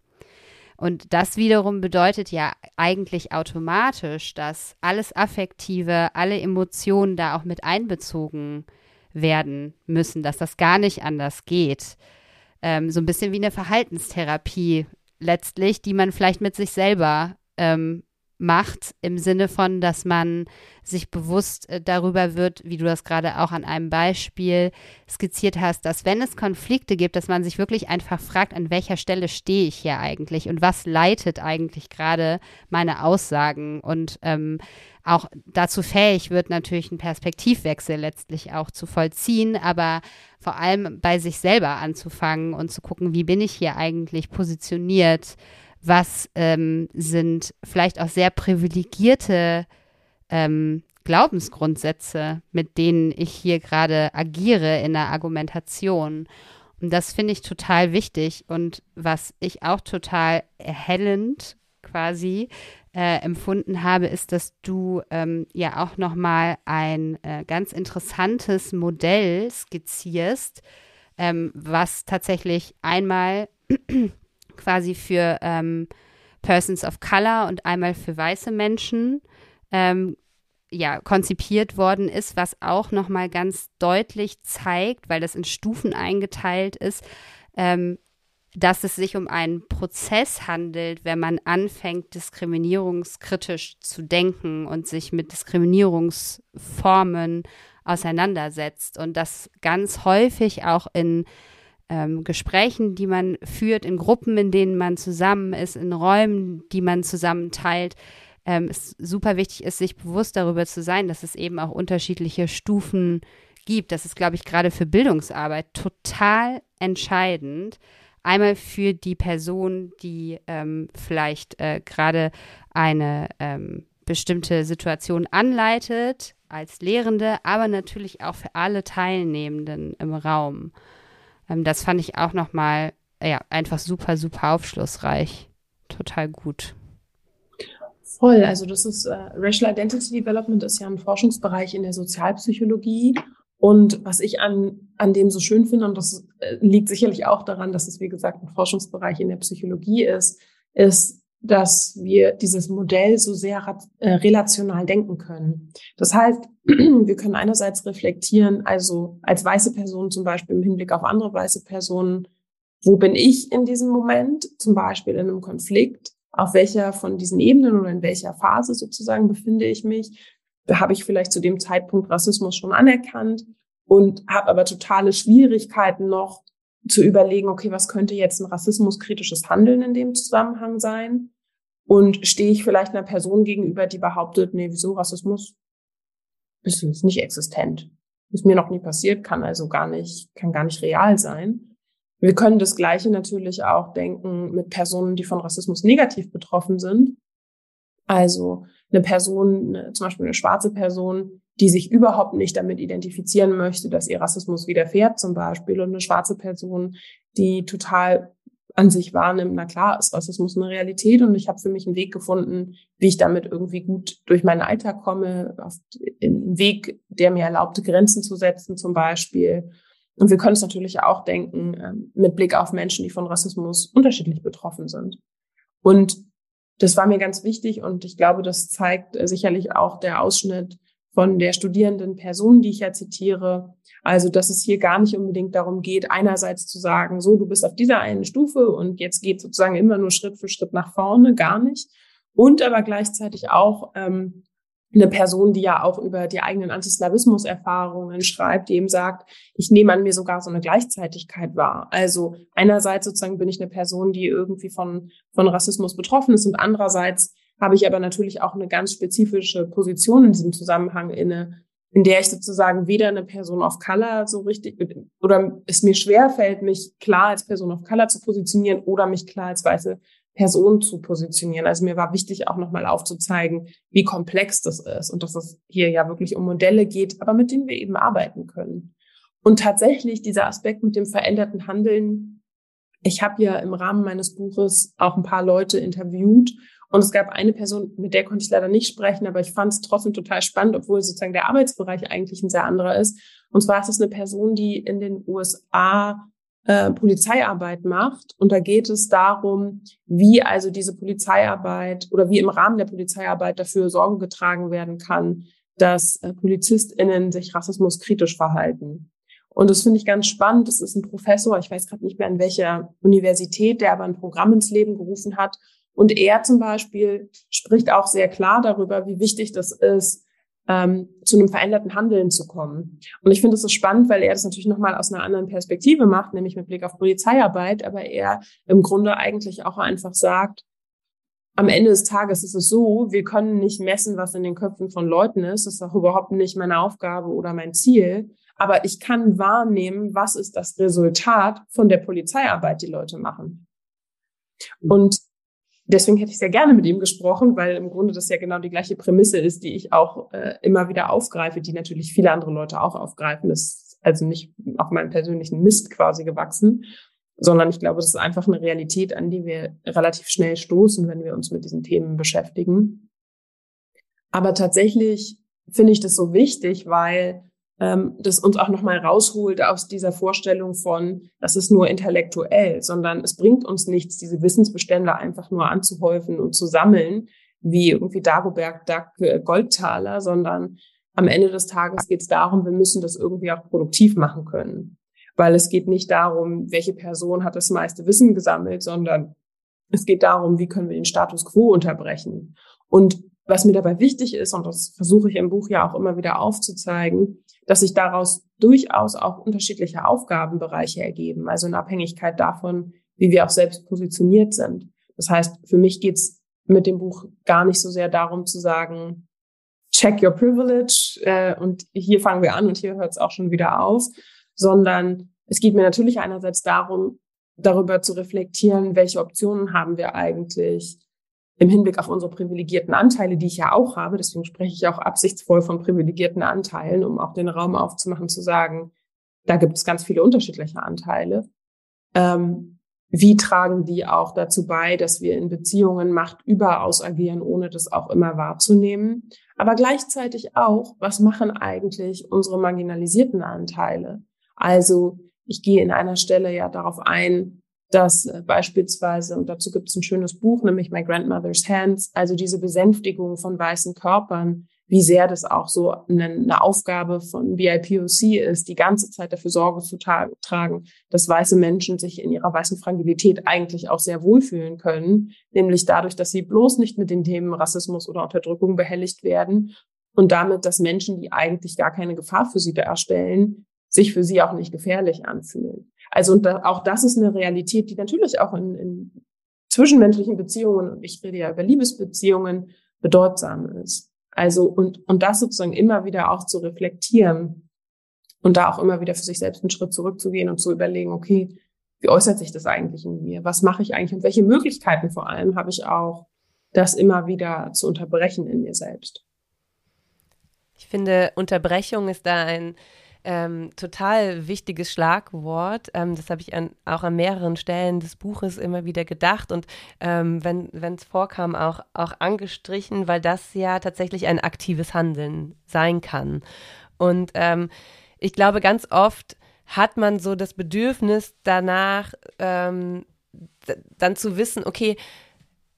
Und das wiederum bedeutet ja eigentlich automatisch, dass alles Affektive, alle Emotionen da auch mit einbezogen werden müssen, dass das gar nicht anders geht ähm, so ein bisschen wie eine Verhaltenstherapie letztlich, die man vielleicht mit sich selber ähm, macht, im Sinne von, dass man sich bewusst äh, darüber wird, wie du das gerade auch an einem Beispiel skizziert hast, dass wenn es Konflikte gibt, dass man sich wirklich einfach fragt, an welcher Stelle stehe ich hier eigentlich und was leitet eigentlich gerade meine Aussagen? Und ähm, auch dazu fähig wird, natürlich einen Perspektivwechsel letztlich auch zu vollziehen, aber vor allem bei sich selber anzufangen und zu gucken, wie bin ich hier eigentlich positioniert, was ähm, sind vielleicht auch sehr privilegierte ähm, Glaubensgrundsätze, mit denen ich hier gerade agiere in der Argumentation. Und das finde ich total wichtig und was ich auch total erhellend quasi äh, empfunden habe, ist, dass du ähm, ja auch nochmal ein äh, ganz interessantes Modell skizzierst, ähm, was tatsächlich einmal quasi für ähm, Persons of Color und einmal für weiße Menschen ähm, ja, konzipiert worden ist, was auch nochmal ganz deutlich zeigt, weil das in Stufen eingeteilt ist, ähm, dass es sich um einen Prozess handelt, wenn man anfängt, diskriminierungskritisch zu denken und sich mit Diskriminierungsformen auseinandersetzt. Und das ganz häufig auch in ähm, Gesprächen, die man führt, in Gruppen, in denen man zusammen ist, in Räumen, die man zusammen teilt, ähm, es super wichtig ist, sich bewusst darüber zu sein, dass es eben auch unterschiedliche Stufen gibt. Das ist, glaube ich, gerade für Bildungsarbeit total entscheidend, Einmal für die Person, die ähm, vielleicht äh, gerade eine ähm, bestimmte Situation anleitet als Lehrende, aber natürlich auch für alle Teilnehmenden im Raum. Ähm, das fand ich auch nochmal ja, einfach super, super aufschlussreich. Total gut. Voll, also das ist äh, Racial Identity Development ist ja ein Forschungsbereich in der Sozialpsychologie und was ich an, an dem so schön finde, und das äh, liegt sicherlich auch daran, dass es, wie gesagt, ein Forschungsbereich in der Psychologie ist, ist, dass wir dieses Modell so sehr äh, relational denken können. Das heißt, wir können einerseits reflektieren, also als weiße Person zum Beispiel im Hinblick auf andere weiße Personen, wo bin ich in diesem Moment, zum Beispiel in einem Konflikt, auf welcher von diesen Ebenen oder in welcher Phase sozusagen befinde ich mich da habe ich vielleicht zu dem Zeitpunkt Rassismus schon anerkannt und habe aber totale Schwierigkeiten noch zu überlegen, okay, was könnte jetzt ein rassismuskritisches Handeln in dem Zusammenhang sein? Und stehe ich vielleicht einer Person gegenüber, die behauptet, nee, wieso Rassismus ist nicht existent. Ist mir noch nie passiert, kann also gar nicht, kann gar nicht real sein. Wir können das Gleiche natürlich auch denken mit Personen, die von Rassismus negativ betroffen sind. Also eine Person, zum Beispiel eine schwarze Person, die sich überhaupt nicht damit identifizieren möchte, dass ihr Rassismus widerfährt zum Beispiel und eine schwarze Person, die total an sich wahrnimmt, na klar, ist Rassismus eine Realität und ich habe für mich einen Weg gefunden, wie ich damit irgendwie gut durch meinen Alltag komme, auf einen Weg, der mir erlaubte, Grenzen zu setzen zum Beispiel. Und wir können es natürlich auch denken ähm, mit Blick auf Menschen, die von Rassismus unterschiedlich betroffen sind. Und das war mir ganz wichtig und ich glaube, das zeigt sicherlich auch der Ausschnitt von der studierenden Person, die ich ja zitiere. Also, dass es hier gar nicht unbedingt darum geht, einerseits zu sagen, so, du bist auf dieser einen Stufe und jetzt geht sozusagen immer nur Schritt für Schritt nach vorne, gar nicht. Und aber gleichzeitig auch ähm, eine Person, die ja auch über die eigenen Antislawismus-Erfahrungen schreibt, die eben sagt, ich nehme an mir sogar so eine Gleichzeitigkeit wahr. Also einerseits sozusagen bin ich eine Person, die irgendwie von, von Rassismus betroffen ist und andererseits habe ich aber natürlich auch eine ganz spezifische Position in diesem Zusammenhang inne, in der ich sozusagen weder eine Person of Color so richtig oder es mir schwer fällt, mich klar als Person of Color zu positionieren oder mich klar als weiße Person zu positionieren. Also mir war wichtig auch nochmal aufzuzeigen, wie komplex das ist und dass es hier ja wirklich um Modelle geht, aber mit denen wir eben arbeiten können. Und tatsächlich dieser Aspekt mit dem veränderten Handeln. Ich habe ja im Rahmen meines Buches auch ein paar Leute interviewt und es gab eine Person, mit der konnte ich leider nicht sprechen, aber ich fand es trotzdem total spannend, obwohl sozusagen der Arbeitsbereich eigentlich ein sehr anderer ist. Und zwar ist es eine Person, die in den USA äh, Polizeiarbeit macht. Und da geht es darum, wie also diese Polizeiarbeit oder wie im Rahmen der Polizeiarbeit dafür Sorge getragen werden kann, dass äh, PolizistInnen sich rassismuskritisch verhalten. Und das finde ich ganz spannend. Das ist ein Professor, ich weiß gerade nicht mehr an welcher Universität, der aber ein Programm ins Leben gerufen hat, und er zum Beispiel spricht auch sehr klar darüber, wie wichtig das ist, ähm, zu einem veränderten Handeln zu kommen. Und ich finde es so spannend, weil er das natürlich nochmal aus einer anderen Perspektive macht, nämlich mit Blick auf Polizeiarbeit, aber er im Grunde eigentlich auch einfach sagt, am Ende des Tages ist es so, wir können nicht messen, was in den Köpfen von Leuten ist. Das ist auch überhaupt nicht meine Aufgabe oder mein Ziel. Aber ich kann wahrnehmen, was ist das Resultat von der Polizeiarbeit, die Leute machen. Und deswegen hätte ich sehr gerne mit ihm gesprochen, weil im Grunde das ja genau die gleiche Prämisse ist, die ich auch äh, immer wieder aufgreife, die natürlich viele andere Leute auch aufgreifen. Das ist also nicht auf meinen persönlichen Mist quasi gewachsen, sondern ich glaube, das ist einfach eine Realität, an die wir relativ schnell stoßen, wenn wir uns mit diesen Themen beschäftigen. Aber tatsächlich finde ich das so wichtig, weil ähm, das uns auch nochmal rausholt aus dieser Vorstellung von, das ist nur intellektuell, sondern es bringt uns nichts, diese Wissensbestände einfach nur anzuhäufen und zu sammeln, wie irgendwie Dagobert Duck äh, Goldtaler, sondern am Ende des Tages geht es darum, wir müssen das irgendwie auch produktiv machen können. Weil es geht nicht darum, welche Person hat das meiste Wissen gesammelt, sondern es geht darum, wie können wir den Status quo unterbrechen. Und was mir dabei wichtig ist, und das versuche ich im Buch ja auch immer wieder aufzuzeigen, dass sich daraus durchaus auch unterschiedliche Aufgabenbereiche ergeben, also in Abhängigkeit davon, wie wir auch selbst positioniert sind. Das heißt, für mich geht's mit dem Buch gar nicht so sehr darum zu sagen, check your privilege äh, und hier fangen wir an und hier hört es auch schon wieder auf, sondern es geht mir natürlich einerseits darum, darüber zu reflektieren, welche Optionen haben wir eigentlich, im Hinblick auf unsere privilegierten Anteile, die ich ja auch habe, deswegen spreche ich auch absichtsvoll von privilegierten Anteilen, um auch den Raum aufzumachen, zu sagen, da gibt es ganz viele unterschiedliche Anteile. Ähm, wie tragen die auch dazu bei, dass wir in Beziehungen Macht überaus agieren, ohne das auch immer wahrzunehmen? Aber gleichzeitig auch, was machen eigentlich unsere marginalisierten Anteile? Also ich gehe in einer Stelle ja darauf ein, dass äh, beispielsweise, und dazu gibt es ein schönes Buch, nämlich My Grandmother's Hands, also diese Besänftigung von weißen Körpern, wie sehr das auch so eine, eine Aufgabe von BIPOC ist, die ganze Zeit dafür Sorge zu tragen, dass weiße Menschen sich in ihrer weißen Fragilität eigentlich auch sehr wohlfühlen können, nämlich dadurch, dass sie bloß nicht mit den Themen Rassismus oder Unterdrückung behelligt werden und damit, dass Menschen, die eigentlich gar keine Gefahr für sie darstellen, sich für sie auch nicht gefährlich anfühlen. Also und da, auch das ist eine Realität, die natürlich auch in, in zwischenmenschlichen Beziehungen, und ich rede ja über Liebesbeziehungen, bedeutsam ist. Also und, und das sozusagen immer wieder auch zu reflektieren und da auch immer wieder für sich selbst einen Schritt zurückzugehen und zu überlegen, okay, wie äußert sich das eigentlich in mir? Was mache ich eigentlich und welche Möglichkeiten vor allem habe ich auch, das immer wieder zu unterbrechen in mir selbst? Ich finde, Unterbrechung ist da ein ähm, total wichtiges Schlagwort. Ähm, das habe ich an, auch an mehreren Stellen des Buches immer wieder gedacht und ähm, wenn es vorkam, auch, auch angestrichen, weil das ja tatsächlich ein aktives Handeln sein kann. Und ähm, ich glaube, ganz oft hat man so das Bedürfnis danach, ähm, dann zu wissen, okay,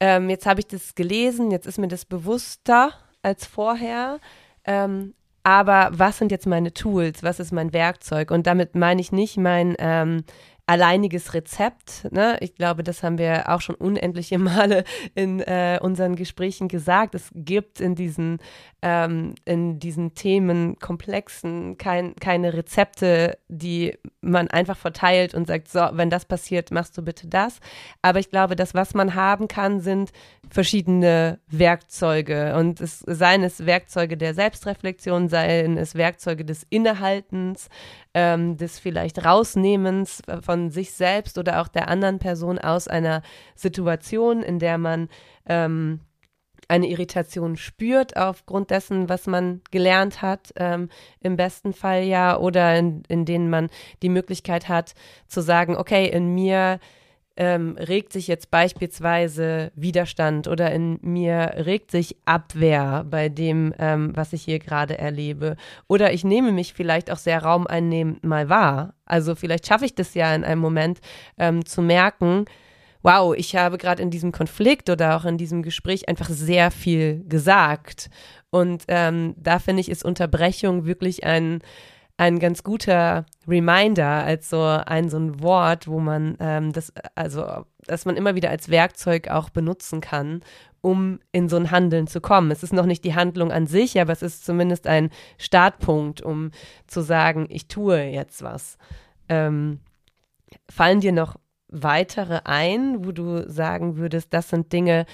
ähm, jetzt habe ich das gelesen, jetzt ist mir das bewusster als vorher. Ähm, aber was sind jetzt meine Tools? Was ist mein Werkzeug? Und damit meine ich nicht mein ähm, alleiniges Rezept. Ne? Ich glaube, das haben wir auch schon unendliche Male in äh, unseren Gesprächen gesagt. Es gibt in diesen, ähm, in diesen Themenkomplexen kein, keine Rezepte, die man einfach verteilt und sagt, so, wenn das passiert, machst du bitte das. Aber ich glaube, das, was man haben kann, sind verschiedene Werkzeuge. Und es seien es Werkzeuge der Selbstreflexion, seien es Werkzeuge des Innehaltens, ähm, des vielleicht Rausnehmens von sich selbst oder auch der anderen Person aus einer Situation, in der man ähm, eine Irritation spürt aufgrund dessen, was man gelernt hat, ähm, im besten Fall ja, oder in, in denen man die Möglichkeit hat zu sagen, okay, in mir ähm, regt sich jetzt beispielsweise Widerstand oder in mir regt sich Abwehr bei dem, ähm, was ich hier gerade erlebe. Oder ich nehme mich vielleicht auch sehr raumeinnehmend mal wahr. Also vielleicht schaffe ich das ja in einem Moment ähm, zu merken, wow, ich habe gerade in diesem Konflikt oder auch in diesem Gespräch einfach sehr viel gesagt. Und ähm, da finde ich, ist Unterbrechung wirklich ein ein ganz guter Reminder als so ein so ein Wort, wo man ähm, das also dass man immer wieder als Werkzeug auch benutzen kann, um in so ein Handeln zu kommen. Es ist noch nicht die Handlung an sich, aber es ist zumindest ein Startpunkt, um zu sagen, ich tue jetzt was. Ähm, fallen dir noch weitere ein, wo du sagen würdest, das sind Dinge,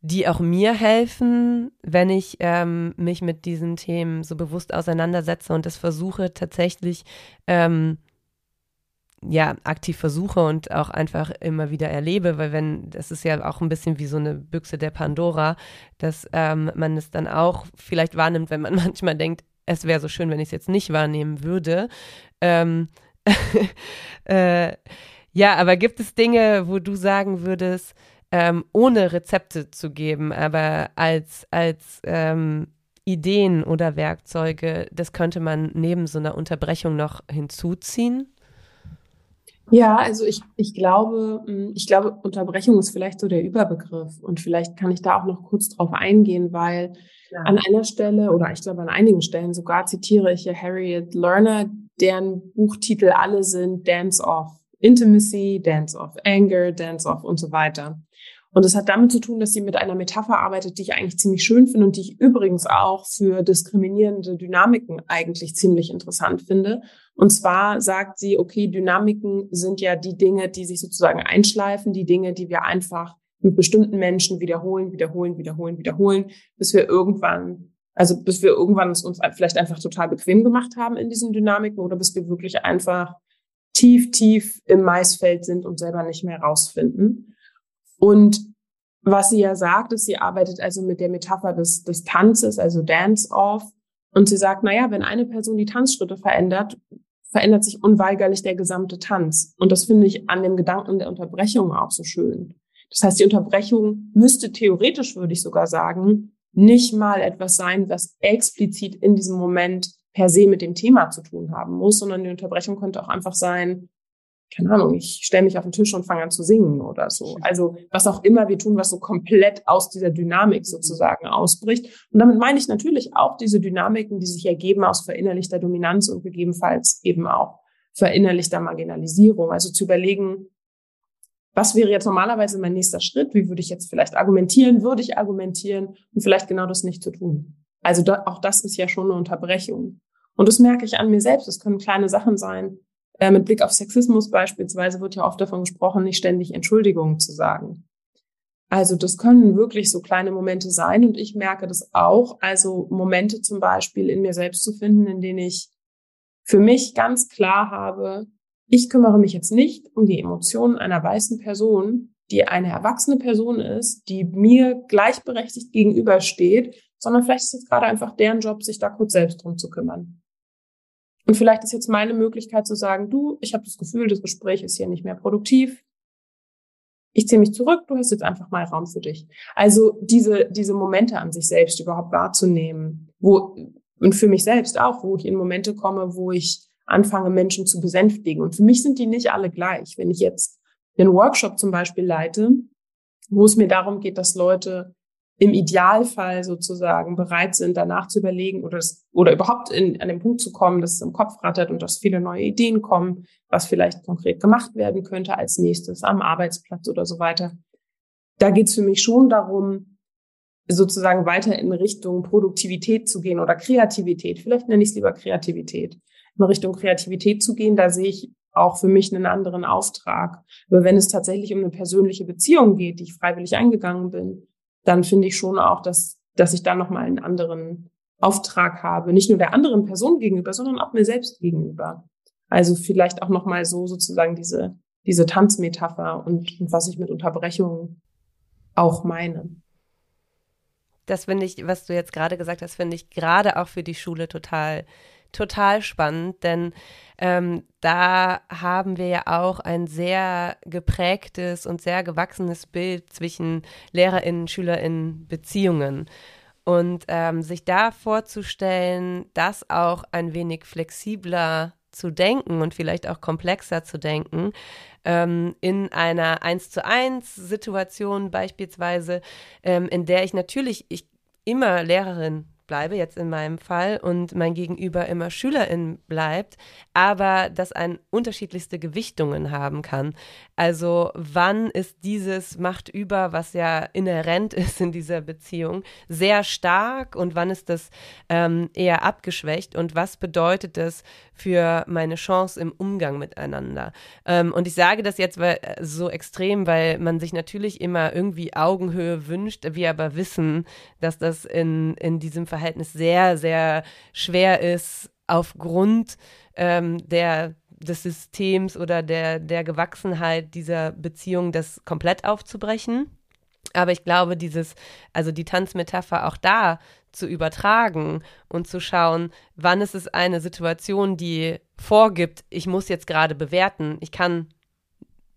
die auch mir helfen, wenn ich ähm, mich mit diesen Themen so bewusst auseinandersetze und das versuche tatsächlich, ähm, ja, aktiv versuche und auch einfach immer wieder erlebe, weil wenn, das ist ja auch ein bisschen wie so eine Büchse der Pandora, dass ähm, man es dann auch vielleicht wahrnimmt, wenn man manchmal denkt, es wäre so schön, wenn ich es jetzt nicht wahrnehmen würde. Ähm, äh, ja, aber gibt es Dinge, wo du sagen würdest, ähm, ohne Rezepte zu geben, aber als, als ähm, Ideen oder Werkzeuge, das könnte man neben so einer Unterbrechung noch hinzuziehen? Ja, also ich, ich glaube, hm, ich glaube, Unterbrechung ist vielleicht so der Überbegriff und vielleicht kann ich da auch noch kurz drauf eingehen, weil ja. an einer Stelle oder ich glaube an einigen Stellen sogar zitiere ich ja Harriet Lerner, deren Buchtitel alle sind Dance Off Intimacy, Dance of Anger, Dance of und so weiter. Und es hat damit zu tun, dass sie mit einer Metapher arbeitet, die ich eigentlich ziemlich schön finde und die ich übrigens auch für diskriminierende Dynamiken eigentlich ziemlich interessant finde. Und zwar sagt sie, okay, Dynamiken sind ja die Dinge, die sich sozusagen einschleifen, die Dinge, die wir einfach mit bestimmten Menschen wiederholen, wiederholen, wiederholen, wiederholen, bis wir irgendwann, also bis wir irgendwann es uns vielleicht einfach total bequem gemacht haben in diesen Dynamiken oder bis wir wirklich einfach tief, tief im Maisfeld sind und selber nicht mehr rausfinden. Und was sie ja sagt, ist, sie arbeitet also mit der Metapher des, des Tanzes, also Dance-Off. Und sie sagt, na ja, wenn eine Person die Tanzschritte verändert, verändert sich unweigerlich der gesamte Tanz. Und das finde ich an dem Gedanken der Unterbrechung auch so schön. Das heißt, die Unterbrechung müsste theoretisch, würde ich sogar sagen, nicht mal etwas sein, was explizit in diesem Moment per se mit dem Thema zu tun haben muss, sondern die Unterbrechung könnte auch einfach sein, keine Ahnung, ich stelle mich auf den Tisch und fange an zu singen oder so. Also was auch immer wir tun, was so komplett aus dieser Dynamik sozusagen ausbricht. Und damit meine ich natürlich auch diese Dynamiken, die sich ergeben aus verinnerlichter Dominanz und gegebenenfalls eben auch verinnerlichter Marginalisierung. Also zu überlegen, was wäre jetzt normalerweise mein nächster Schritt? Wie würde ich jetzt vielleicht argumentieren? Würde ich argumentieren? Und vielleicht genau das nicht zu tun. Also da, auch das ist ja schon eine Unterbrechung. Und das merke ich an mir selbst. Das können kleine Sachen sein. Äh, mit Blick auf Sexismus beispielsweise wird ja oft davon gesprochen, nicht ständig Entschuldigungen zu sagen. Also das können wirklich so kleine Momente sein und ich merke das auch. Also Momente zum Beispiel in mir selbst zu finden, in denen ich für mich ganz klar habe, ich kümmere mich jetzt nicht um die Emotionen einer weißen Person, die eine erwachsene Person ist, die mir gleichberechtigt gegenübersteht, sondern vielleicht ist jetzt gerade einfach deren Job, sich da kurz selbst drum zu kümmern. Und vielleicht ist jetzt meine Möglichkeit zu sagen, du, ich habe das Gefühl, das Gespräch ist hier nicht mehr produktiv. Ich ziehe mich zurück, du hast jetzt einfach mal Raum für dich. Also diese, diese Momente an sich selbst überhaupt wahrzunehmen, wo, und für mich selbst auch, wo ich in Momente komme, wo ich anfange, Menschen zu besänftigen. Und für mich sind die nicht alle gleich. Wenn ich jetzt einen Workshop zum Beispiel leite, wo es mir darum geht, dass Leute im Idealfall sozusagen bereit sind, danach zu überlegen oder, das, oder überhaupt in, an den Punkt zu kommen, dass es im Kopf rattert und dass viele neue Ideen kommen, was vielleicht konkret gemacht werden könnte als nächstes am Arbeitsplatz oder so weiter. Da geht es für mich schon darum, sozusagen weiter in Richtung Produktivität zu gehen oder Kreativität. Vielleicht nenne ich es lieber Kreativität. In Richtung Kreativität zu gehen, da sehe ich auch für mich einen anderen Auftrag. Aber wenn es tatsächlich um eine persönliche Beziehung geht, die ich freiwillig eingegangen bin, dann finde ich schon auch, dass, dass ich da nochmal einen anderen Auftrag habe. Nicht nur der anderen Person gegenüber, sondern auch mir selbst gegenüber. Also vielleicht auch nochmal so sozusagen diese, diese Tanzmetapher und, und was ich mit Unterbrechungen auch meine. Das finde ich, was du jetzt gerade gesagt hast, finde ich gerade auch für die Schule total total spannend, denn ähm, da haben wir ja auch ein sehr geprägtes und sehr gewachsenes Bild zwischen Lehrerinnen, Schülerinnen, Beziehungen. Und ähm, sich da vorzustellen, das auch ein wenig flexibler zu denken und vielleicht auch komplexer zu denken, ähm, in einer 1 zu 1 Situation beispielsweise, ähm, in der ich natürlich ich immer Lehrerin bleibe, jetzt in meinem Fall, und mein Gegenüber immer Schülerin bleibt, aber das ein unterschiedlichste Gewichtungen haben kann. Also wann ist dieses Macht über, was ja inhärent ist in dieser Beziehung, sehr stark und wann ist das ähm, eher abgeschwächt und was bedeutet das für meine Chance im Umgang miteinander? Ähm, und ich sage das jetzt weil, äh, so extrem, weil man sich natürlich immer irgendwie Augenhöhe wünscht, wir aber wissen, dass das in, in diesem Verhältnis Verhältnis sehr, sehr schwer ist, aufgrund ähm, der, des Systems oder der, der Gewachsenheit dieser Beziehung das komplett aufzubrechen. Aber ich glaube, dieses, also die Tanzmetapher auch da zu übertragen und zu schauen, wann ist es eine Situation, die vorgibt, ich muss jetzt gerade bewerten, ich kann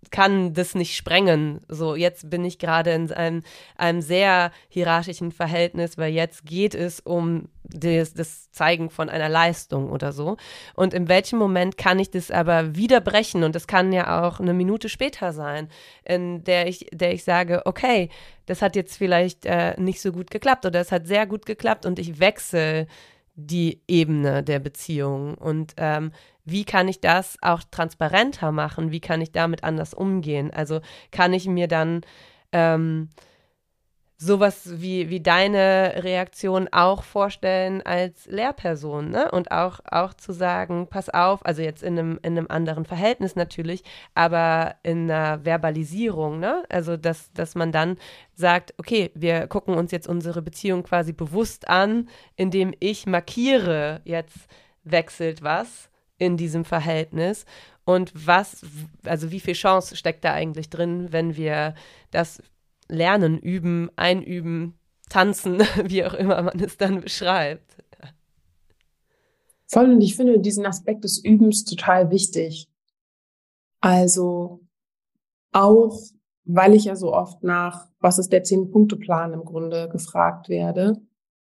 kann das nicht sprengen. So, jetzt bin ich gerade in einem, einem sehr hierarchischen Verhältnis, weil jetzt geht es um das, das Zeigen von einer Leistung oder so. Und in welchem Moment kann ich das aber wieder brechen? Und das kann ja auch eine Minute später sein, in der ich, der ich sage, okay, das hat jetzt vielleicht äh, nicht so gut geklappt oder es hat sehr gut geklappt und ich wechsle die Ebene der Beziehung und ähm, wie kann ich das auch transparenter machen? Wie kann ich damit anders umgehen? Also kann ich mir dann ähm, sowas wie, wie deine Reaktion auch vorstellen als Lehrperson, ne? Und auch, auch zu sagen, pass auf, also jetzt in einem, in einem anderen Verhältnis natürlich, aber in einer Verbalisierung, ne? Also dass, dass man dann sagt, okay, wir gucken uns jetzt unsere Beziehung quasi bewusst an, indem ich markiere, jetzt wechselt was in diesem Verhältnis und was, also wie viel Chance steckt da eigentlich drin, wenn wir das lernen, üben, einüben, tanzen, wie auch immer man es dann beschreibt. Voll und ich finde diesen Aspekt des Übens total wichtig. Also auch, weil ich ja so oft nach, was ist der Zehn-Punkte-Plan im Grunde gefragt werde.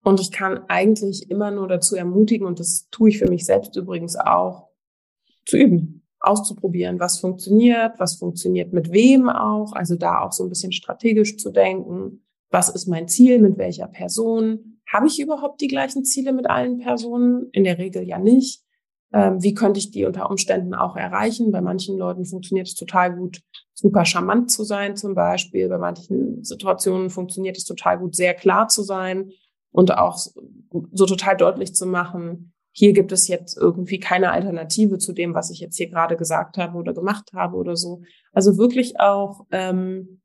Und ich kann eigentlich immer nur dazu ermutigen, und das tue ich für mich selbst übrigens auch, zu üben, auszuprobieren, was funktioniert, was funktioniert mit wem auch, also da auch so ein bisschen strategisch zu denken, was ist mein Ziel, mit welcher Person, habe ich überhaupt die gleichen Ziele mit allen Personen? In der Regel ja nicht. Ähm, wie könnte ich die unter Umständen auch erreichen? Bei manchen Leuten funktioniert es total gut, super charmant zu sein zum Beispiel. Bei manchen Situationen funktioniert es total gut, sehr klar zu sein und auch so total deutlich zu machen, hier gibt es jetzt irgendwie keine Alternative zu dem, was ich jetzt hier gerade gesagt habe oder gemacht habe oder so. Also wirklich auch ähm,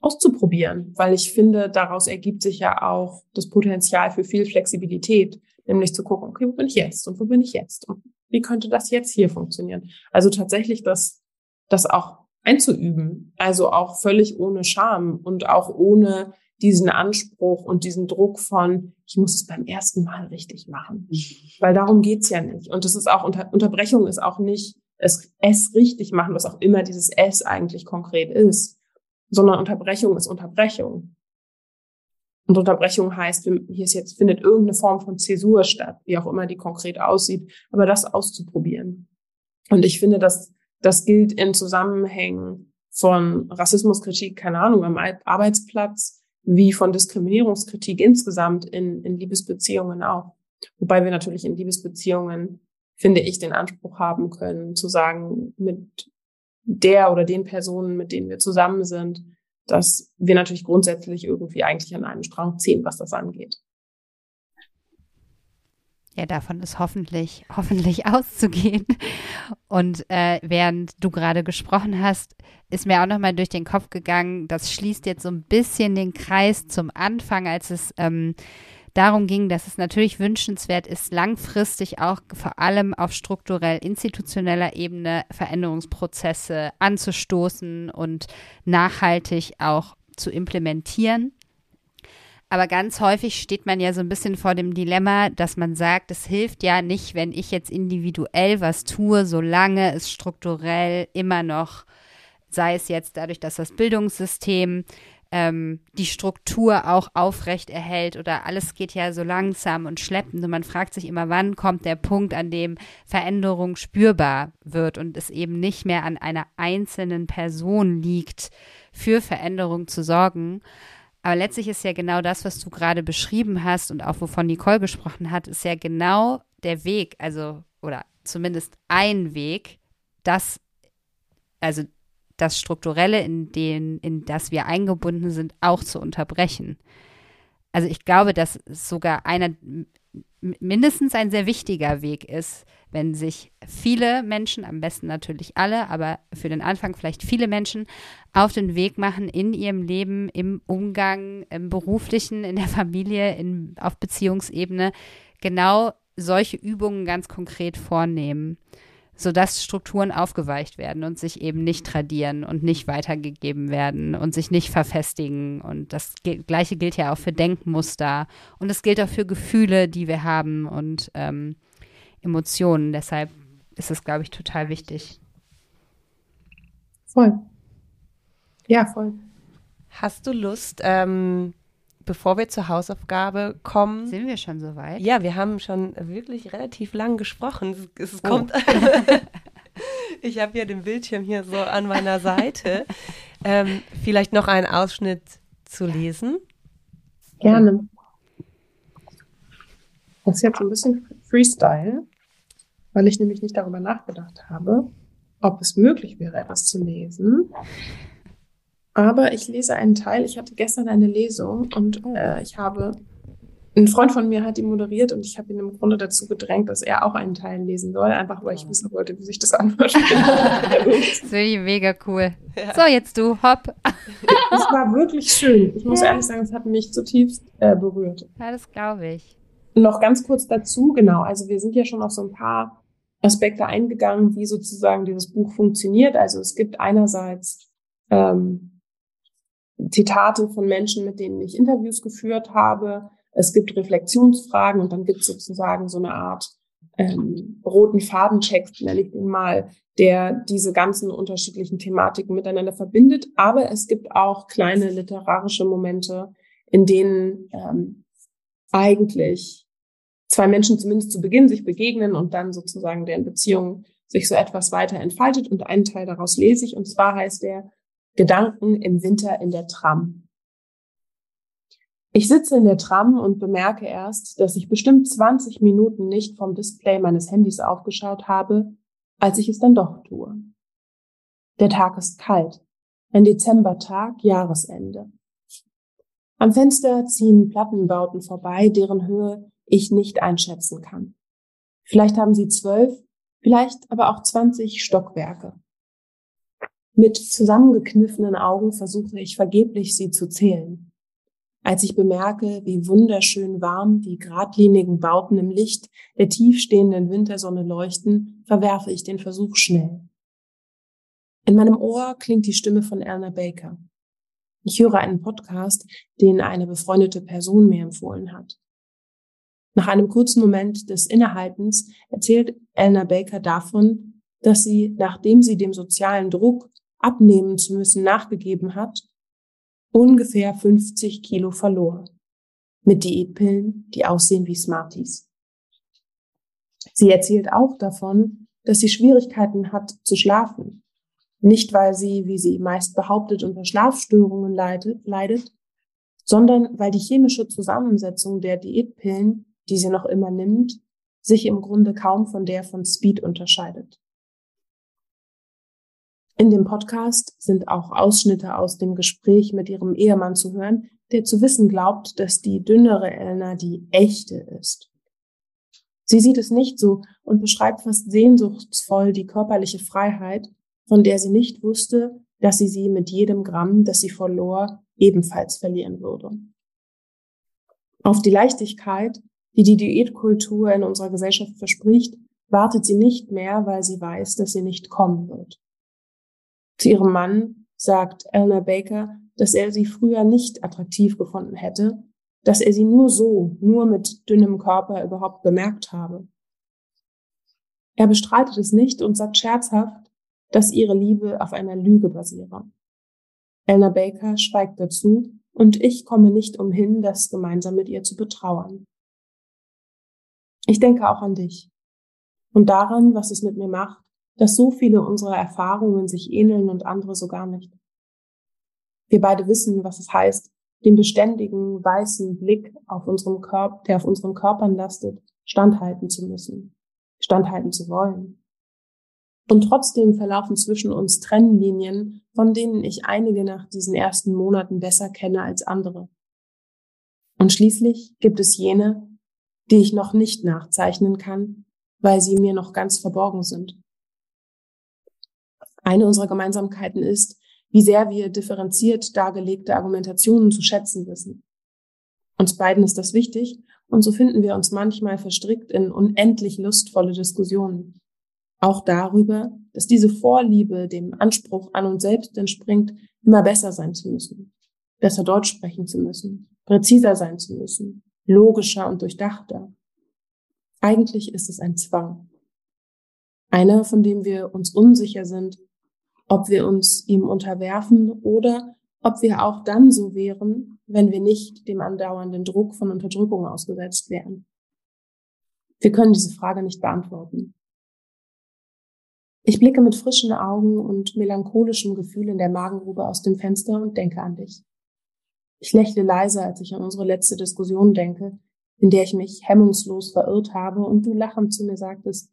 auszuprobieren, weil ich finde, daraus ergibt sich ja auch das Potenzial für viel Flexibilität, nämlich zu gucken, okay, wo bin ich jetzt und wo bin ich jetzt und wie könnte das jetzt hier funktionieren? Also tatsächlich das, das auch einzuüben, also auch völlig ohne Scham und auch ohne diesen Anspruch und diesen Druck von, ich muss es beim ersten Mal richtig machen. Weil darum geht's ja nicht. Und es ist auch, unter, Unterbrechung ist auch nicht es, es richtig machen, was auch immer dieses es eigentlich konkret ist, sondern Unterbrechung ist Unterbrechung. Und Unterbrechung heißt, hier ist jetzt, findet irgendeine Form von Zäsur statt, wie auch immer die konkret aussieht, aber das auszuprobieren. Und ich finde, dass das gilt in Zusammenhängen von Rassismuskritik, keine Ahnung, am Arbeitsplatz, wie von Diskriminierungskritik insgesamt in, in Liebesbeziehungen auch. Wobei wir natürlich in Liebesbeziehungen, finde ich, den Anspruch haben können, zu sagen, mit der oder den Personen, mit denen wir zusammen sind, dass wir natürlich grundsätzlich irgendwie eigentlich an einem Strang ziehen, was das angeht. Ja, davon ist hoffentlich, hoffentlich auszugehen. Und äh, während du gerade gesprochen hast, ist mir auch nochmal durch den Kopf gegangen, das schließt jetzt so ein bisschen den Kreis zum Anfang, als es ähm, darum ging, dass es natürlich wünschenswert ist, langfristig auch vor allem auf strukturell institutioneller Ebene Veränderungsprozesse anzustoßen und nachhaltig auch zu implementieren. Aber ganz häufig steht man ja so ein bisschen vor dem Dilemma, dass man sagt, es hilft ja nicht, wenn ich jetzt individuell was tue, solange es strukturell immer noch, sei es jetzt dadurch, dass das Bildungssystem ähm, die Struktur auch aufrecht erhält oder alles geht ja so langsam und schleppend und man fragt sich immer, wann kommt der Punkt, an dem Veränderung spürbar wird und es eben nicht mehr an einer einzelnen Person liegt, für Veränderung zu sorgen. Aber letztlich ist ja genau das, was du gerade beschrieben hast und auch wovon Nicole gesprochen hat, ist ja genau der Weg, also oder zumindest ein Weg, das also das Strukturelle, in, den, in das wir eingebunden sind, auch zu unterbrechen. Also ich glaube, dass sogar einer mindestens ein sehr wichtiger Weg ist, wenn sich viele Menschen, am besten natürlich alle, aber für den Anfang vielleicht viele Menschen auf den Weg machen in ihrem Leben, im Umgang, im beruflichen, in der Familie, in, auf Beziehungsebene, genau solche Übungen ganz konkret vornehmen sodass Strukturen aufgeweicht werden und sich eben nicht tradieren und nicht weitergegeben werden und sich nicht verfestigen. Und das Gleiche gilt ja auch für Denkmuster und es gilt auch für Gefühle, die wir haben und ähm, Emotionen. Deshalb ist es, glaube ich, total wichtig. Voll. Ja, voll. Hast du Lust, ähm, bevor wir zur Hausaufgabe kommen. Sind wir schon so weit? Ja, wir haben schon wirklich relativ lang gesprochen. Es, es oh. kommt. ich habe ja den Bildschirm hier so an meiner Seite. ähm, vielleicht noch einen Ausschnitt zu lesen. Gerne. Das ist jetzt ein bisschen Freestyle, weil ich nämlich nicht darüber nachgedacht habe, ob es möglich wäre, etwas zu lesen. Aber ich lese einen Teil. Ich hatte gestern eine Lesung und äh, ich habe, ein Freund von mir hat die moderiert und ich habe ihn im Grunde dazu gedrängt, dass er auch einen Teil lesen soll, einfach weil ich wissen wollte, wie sich das anhört. das finde ich mega cool. Ja. So, jetzt du, hopp. Es war wirklich schön. Ich muss ja. ehrlich sagen, es hat mich zutiefst äh, berührt. Ja, das glaube ich. Noch ganz kurz dazu, genau. Also wir sind ja schon auf so ein paar Aspekte eingegangen, wie sozusagen dieses Buch funktioniert. Also es gibt einerseits ähm, Zitate von Menschen, mit denen ich Interviews geführt habe. Es gibt Reflexionsfragen und dann gibt es sozusagen so eine Art ähm, roten Fadentext, nenne ich den mal, der diese ganzen unterschiedlichen Thematiken miteinander verbindet. Aber es gibt auch kleine literarische Momente, in denen ähm, eigentlich zwei Menschen zumindest zu Beginn sich begegnen und dann sozusagen deren Beziehung sich so etwas weiter entfaltet. Und einen Teil daraus lese ich. Und zwar heißt der Gedanken im Winter in der Tram. Ich sitze in der Tram und bemerke erst, dass ich bestimmt 20 Minuten nicht vom Display meines Handys aufgeschaut habe, als ich es dann doch tue. Der Tag ist kalt. Ein Dezembertag, Jahresende. Am Fenster ziehen Plattenbauten vorbei, deren Höhe ich nicht einschätzen kann. Vielleicht haben sie zwölf, vielleicht aber auch zwanzig Stockwerke. Mit zusammengekniffenen Augen versuche ich vergeblich, sie zu zählen. Als ich bemerke, wie wunderschön warm die geradlinigen Bauten im Licht der tiefstehenden Wintersonne leuchten, verwerfe ich den Versuch schnell. In meinem Ohr klingt die Stimme von Erna Baker. Ich höre einen Podcast, den eine befreundete Person mir empfohlen hat. Nach einem kurzen Moment des Innehaltens erzählt Elna Baker davon, dass sie, nachdem sie dem sozialen Druck, abnehmen zu müssen, nachgegeben hat, ungefähr 50 Kilo verlor. Mit Diätpillen, die aussehen wie Smarties. Sie erzählt auch davon, dass sie Schwierigkeiten hat zu schlafen. Nicht, weil sie, wie sie meist behauptet, unter Schlafstörungen leidet, leidet sondern weil die chemische Zusammensetzung der Diätpillen die sie noch immer nimmt, sich im Grunde kaum von der von Speed unterscheidet. In dem Podcast sind auch Ausschnitte aus dem Gespräch mit ihrem Ehemann zu hören, der zu wissen glaubt, dass die dünnere Elna die echte ist. Sie sieht es nicht so und beschreibt fast sehnsuchtsvoll die körperliche Freiheit, von der sie nicht wusste, dass sie sie mit jedem Gramm, das sie verlor, ebenfalls verlieren würde. Auf die Leichtigkeit, die die Diätkultur in unserer Gesellschaft verspricht, wartet sie nicht mehr, weil sie weiß, dass sie nicht kommen wird. Zu ihrem Mann sagt Eleanor Baker, dass er sie früher nicht attraktiv gefunden hätte, dass er sie nur so, nur mit dünnem Körper überhaupt bemerkt habe. Er bestreitet es nicht und sagt scherzhaft, dass ihre Liebe auf einer Lüge basiere. Eleanor Baker schweigt dazu und ich komme nicht umhin, das gemeinsam mit ihr zu betrauern. Ich denke auch an dich und daran, was es mit mir macht, dass so viele unserer Erfahrungen sich ähneln und andere so gar nicht. Wir beide wissen, was es heißt, den beständigen weißen Blick auf unserem Körper, der auf unseren Körpern lastet, standhalten zu müssen, standhalten zu wollen. Und trotzdem verlaufen zwischen uns Trennlinien, von denen ich einige nach diesen ersten Monaten besser kenne als andere. Und schließlich gibt es jene, die ich noch nicht nachzeichnen kann, weil sie mir noch ganz verborgen sind. Eine unserer Gemeinsamkeiten ist, wie sehr wir differenziert dargelegte Argumentationen zu schätzen wissen. Uns beiden ist das wichtig und so finden wir uns manchmal verstrickt in unendlich lustvolle Diskussionen. Auch darüber, dass diese Vorliebe dem Anspruch an uns selbst entspringt, immer besser sein zu müssen, besser Deutsch sprechen zu müssen, präziser sein zu müssen, logischer und durchdachter. Eigentlich ist es ein Zwang. Einer, von dem wir uns unsicher sind, ob wir uns ihm unterwerfen oder ob wir auch dann so wären, wenn wir nicht dem andauernden Druck von Unterdrückung ausgesetzt wären. Wir können diese Frage nicht beantworten. Ich blicke mit frischen Augen und melancholischem Gefühl in der Magengrube aus dem Fenster und denke an dich. Ich lächle leise, als ich an unsere letzte Diskussion denke, in der ich mich hemmungslos verirrt habe und du lachend zu mir sagtest,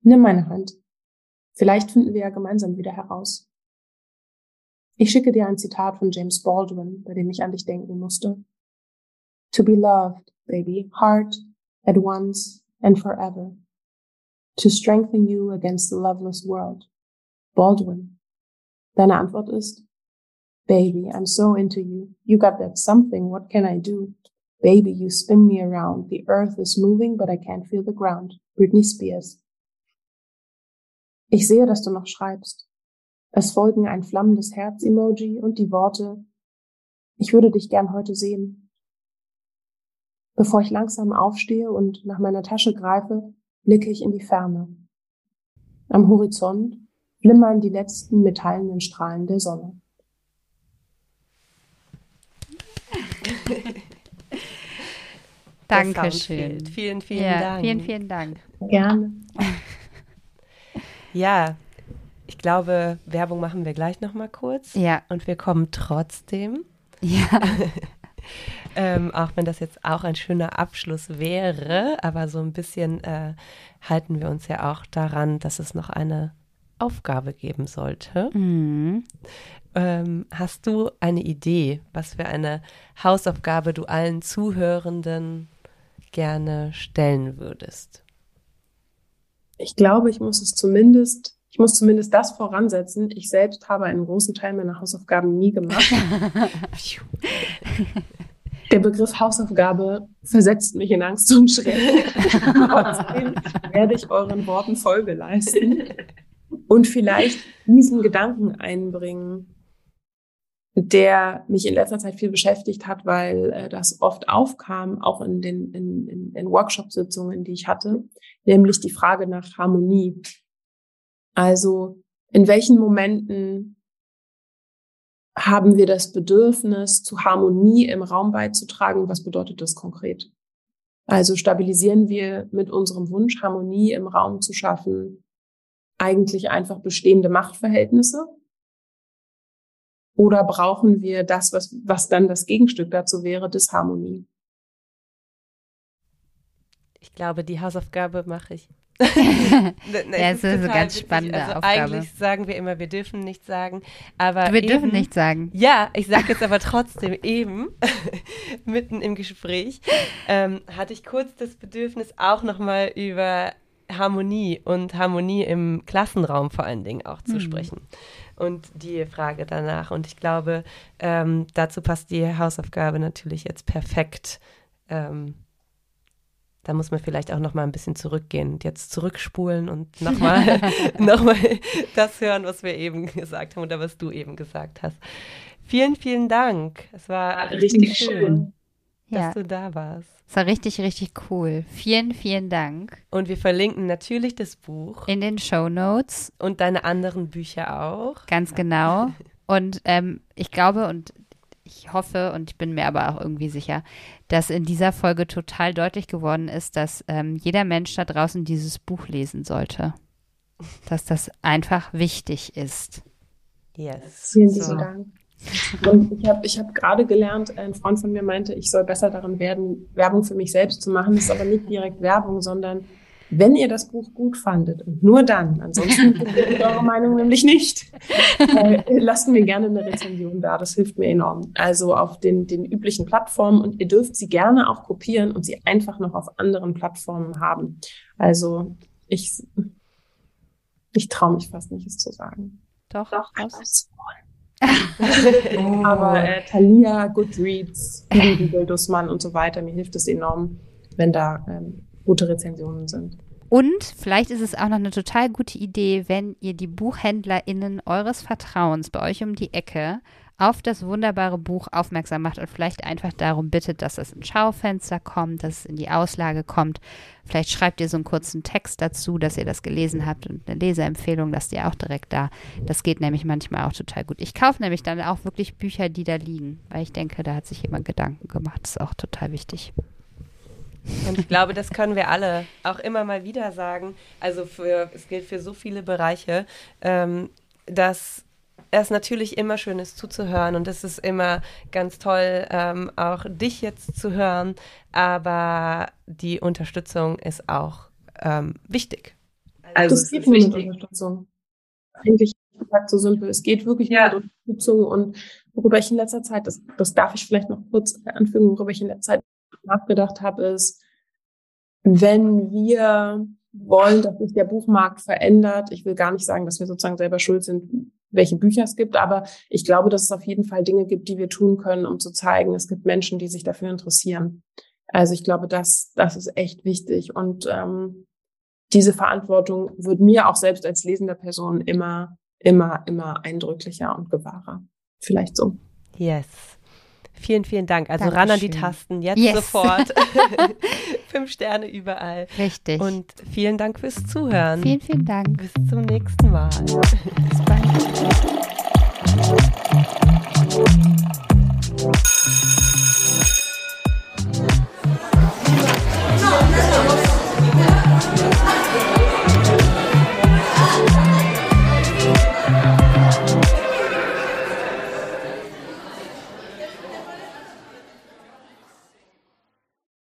nimm meine Hand. Vielleicht finden wir ja gemeinsam wieder heraus. Ich schicke dir ein Zitat von James Baldwin, bei dem ich an dich denken musste. To be loved, baby, heart, at once and forever. To strengthen you against the loveless world. Baldwin. Deine Antwort ist, Baby, I'm so into you. You got that something. What can I do? Baby, you spin me around. The earth is moving, but I can't feel the ground. Britney Spears. Ich sehe, dass du noch schreibst. Es folgen ein flammendes Herz-Emoji und die Worte, ich würde dich gern heute sehen. Bevor ich langsam aufstehe und nach meiner Tasche greife, blicke ich in die Ferne. Am Horizont flimmern die letzten metallenen Strahlen der Sonne. Dankeschön. Vielen, vielen ja, Dank. Vielen, vielen Dank. Gerne. Ja, ich glaube, Werbung machen wir gleich noch mal kurz. Ja. Und wir kommen trotzdem. Ja. ähm, auch wenn das jetzt auch ein schöner Abschluss wäre, aber so ein bisschen äh, halten wir uns ja auch daran, dass es noch eine Aufgabe geben sollte. Mhm. Ähm, hast du eine Idee, was für eine Hausaufgabe du allen Zuhörenden gerne stellen würdest? Ich glaube, ich muss es zumindest, ich muss zumindest das voransetzen. Ich selbst habe einen großen Teil meiner Hausaufgaben nie gemacht. Der Begriff Hausaufgabe versetzt mich in Angst und Schrecken. Trotzdem werde ich euren Worten Folge leisten und vielleicht diesen Gedanken einbringen, der mich in letzter Zeit viel beschäftigt hat, weil äh, das oft aufkam, auch in den in, in, in Workshop-Sitzungen, die ich hatte, nämlich die Frage nach Harmonie. Also in welchen Momenten haben wir das Bedürfnis, zu Harmonie im Raum beizutragen? Was bedeutet das konkret? Also stabilisieren wir mit unserem Wunsch, Harmonie im Raum zu schaffen, eigentlich einfach bestehende Machtverhältnisse? Oder brauchen wir das, was, was dann das Gegenstück dazu wäre, Disharmonie? Ich glaube, die Hausaufgabe mache ich. ne, ja, das ist eine ganz witzig. spannende also Aufgabe. Eigentlich sagen wir immer, wir dürfen nichts sagen, aber wir eben, dürfen nichts sagen. Ja, ich sage jetzt aber trotzdem eben mitten im Gespräch ähm, hatte ich kurz das Bedürfnis auch noch mal über Harmonie und Harmonie im Klassenraum vor allen Dingen auch zu mhm. sprechen und die Frage danach und ich glaube ähm, dazu passt die Hausaufgabe natürlich jetzt perfekt. Ähm, da muss man vielleicht auch noch mal ein bisschen zurückgehen und jetzt zurückspulen und nochmal noch mal das hören, was wir eben gesagt haben oder was du eben gesagt hast. Vielen, vielen Dank. Es war richtig, schön, schön, dass ja. du da warst. Es war richtig, richtig cool. Vielen, vielen Dank. Und wir verlinken natürlich das Buch. In den Show Notes. Und deine anderen Bücher auch. Ganz genau. Und ähm, ich glaube, und ich hoffe und ich bin mir aber auch irgendwie sicher, dass in dieser Folge total deutlich geworden ist, dass ähm, jeder Mensch da draußen dieses Buch lesen sollte. Dass das einfach wichtig ist. Yes. Vielen so. Dank. Und ich habe ich hab gerade gelernt, ein Freund von mir meinte, ich soll besser darin werden, Werbung für mich selbst zu machen. Das ist aber nicht direkt Werbung, sondern wenn ihr das Buch gut fandet und nur dann, ansonsten eure Meinung nämlich nicht, äh, lasst mir gerne eine Rezension da, das hilft mir enorm. Also auf den, den üblichen Plattformen und ihr dürft sie gerne auch kopieren und sie einfach noch auf anderen Plattformen haben. Also ich, ich traue mich fast nicht, es zu sagen. Doch, Doch oh. Aber äh, Thalia, Goodreads, Google, Dussmann und so weiter, mir hilft es enorm, wenn da ähm, gute Rezensionen sind. Und vielleicht ist es auch noch eine total gute Idee, wenn ihr die BuchhändlerInnen eures Vertrauens bei euch um die Ecke auf das wunderbare Buch aufmerksam macht und vielleicht einfach darum bittet, dass es ins Schaufenster kommt, dass es in die Auslage kommt. Vielleicht schreibt ihr so einen kurzen Text dazu, dass ihr das gelesen habt und eine Leseempfehlung lasst ihr auch direkt da. Das geht nämlich manchmal auch total gut. Ich kaufe nämlich dann auch wirklich Bücher, die da liegen, weil ich denke, da hat sich jemand Gedanken gemacht. Das ist auch total wichtig. Und ich glaube, das können wir alle auch immer mal wieder sagen. Also für, es gilt für so viele Bereiche, ähm, dass es natürlich immer schön ist zuzuhören und es ist immer ganz toll, ähm, auch dich jetzt zu hören. Aber die Unterstützung ist auch ähm, wichtig. Also es geht nur mit Unterstützung. Eigentlich gesagt so simpel. Es geht wirklich ja. mit Unterstützung und worüber ich in letzter Zeit, das, das darf ich vielleicht noch kurz anfügen, worüber ich in letzter Zeit nachgedacht habe, ist, wenn wir wollen, dass sich der Buchmarkt verändert, ich will gar nicht sagen, dass wir sozusagen selber schuld sind, welche Bücher es gibt, aber ich glaube, dass es auf jeden Fall Dinge gibt, die wir tun können, um zu zeigen, es gibt Menschen, die sich dafür interessieren. Also ich glaube, das, das ist echt wichtig. Und ähm, diese Verantwortung wird mir auch selbst als lesender Person immer, immer, immer eindrücklicher und gewahrer. Vielleicht so. Yes. Vielen, vielen Dank. Also Dankeschön. ran an die Tasten, jetzt yes. sofort. Fünf Sterne überall. Richtig. Und vielen Dank fürs Zuhören. Vielen, vielen Dank. Bis zum nächsten Mal. Bis bald.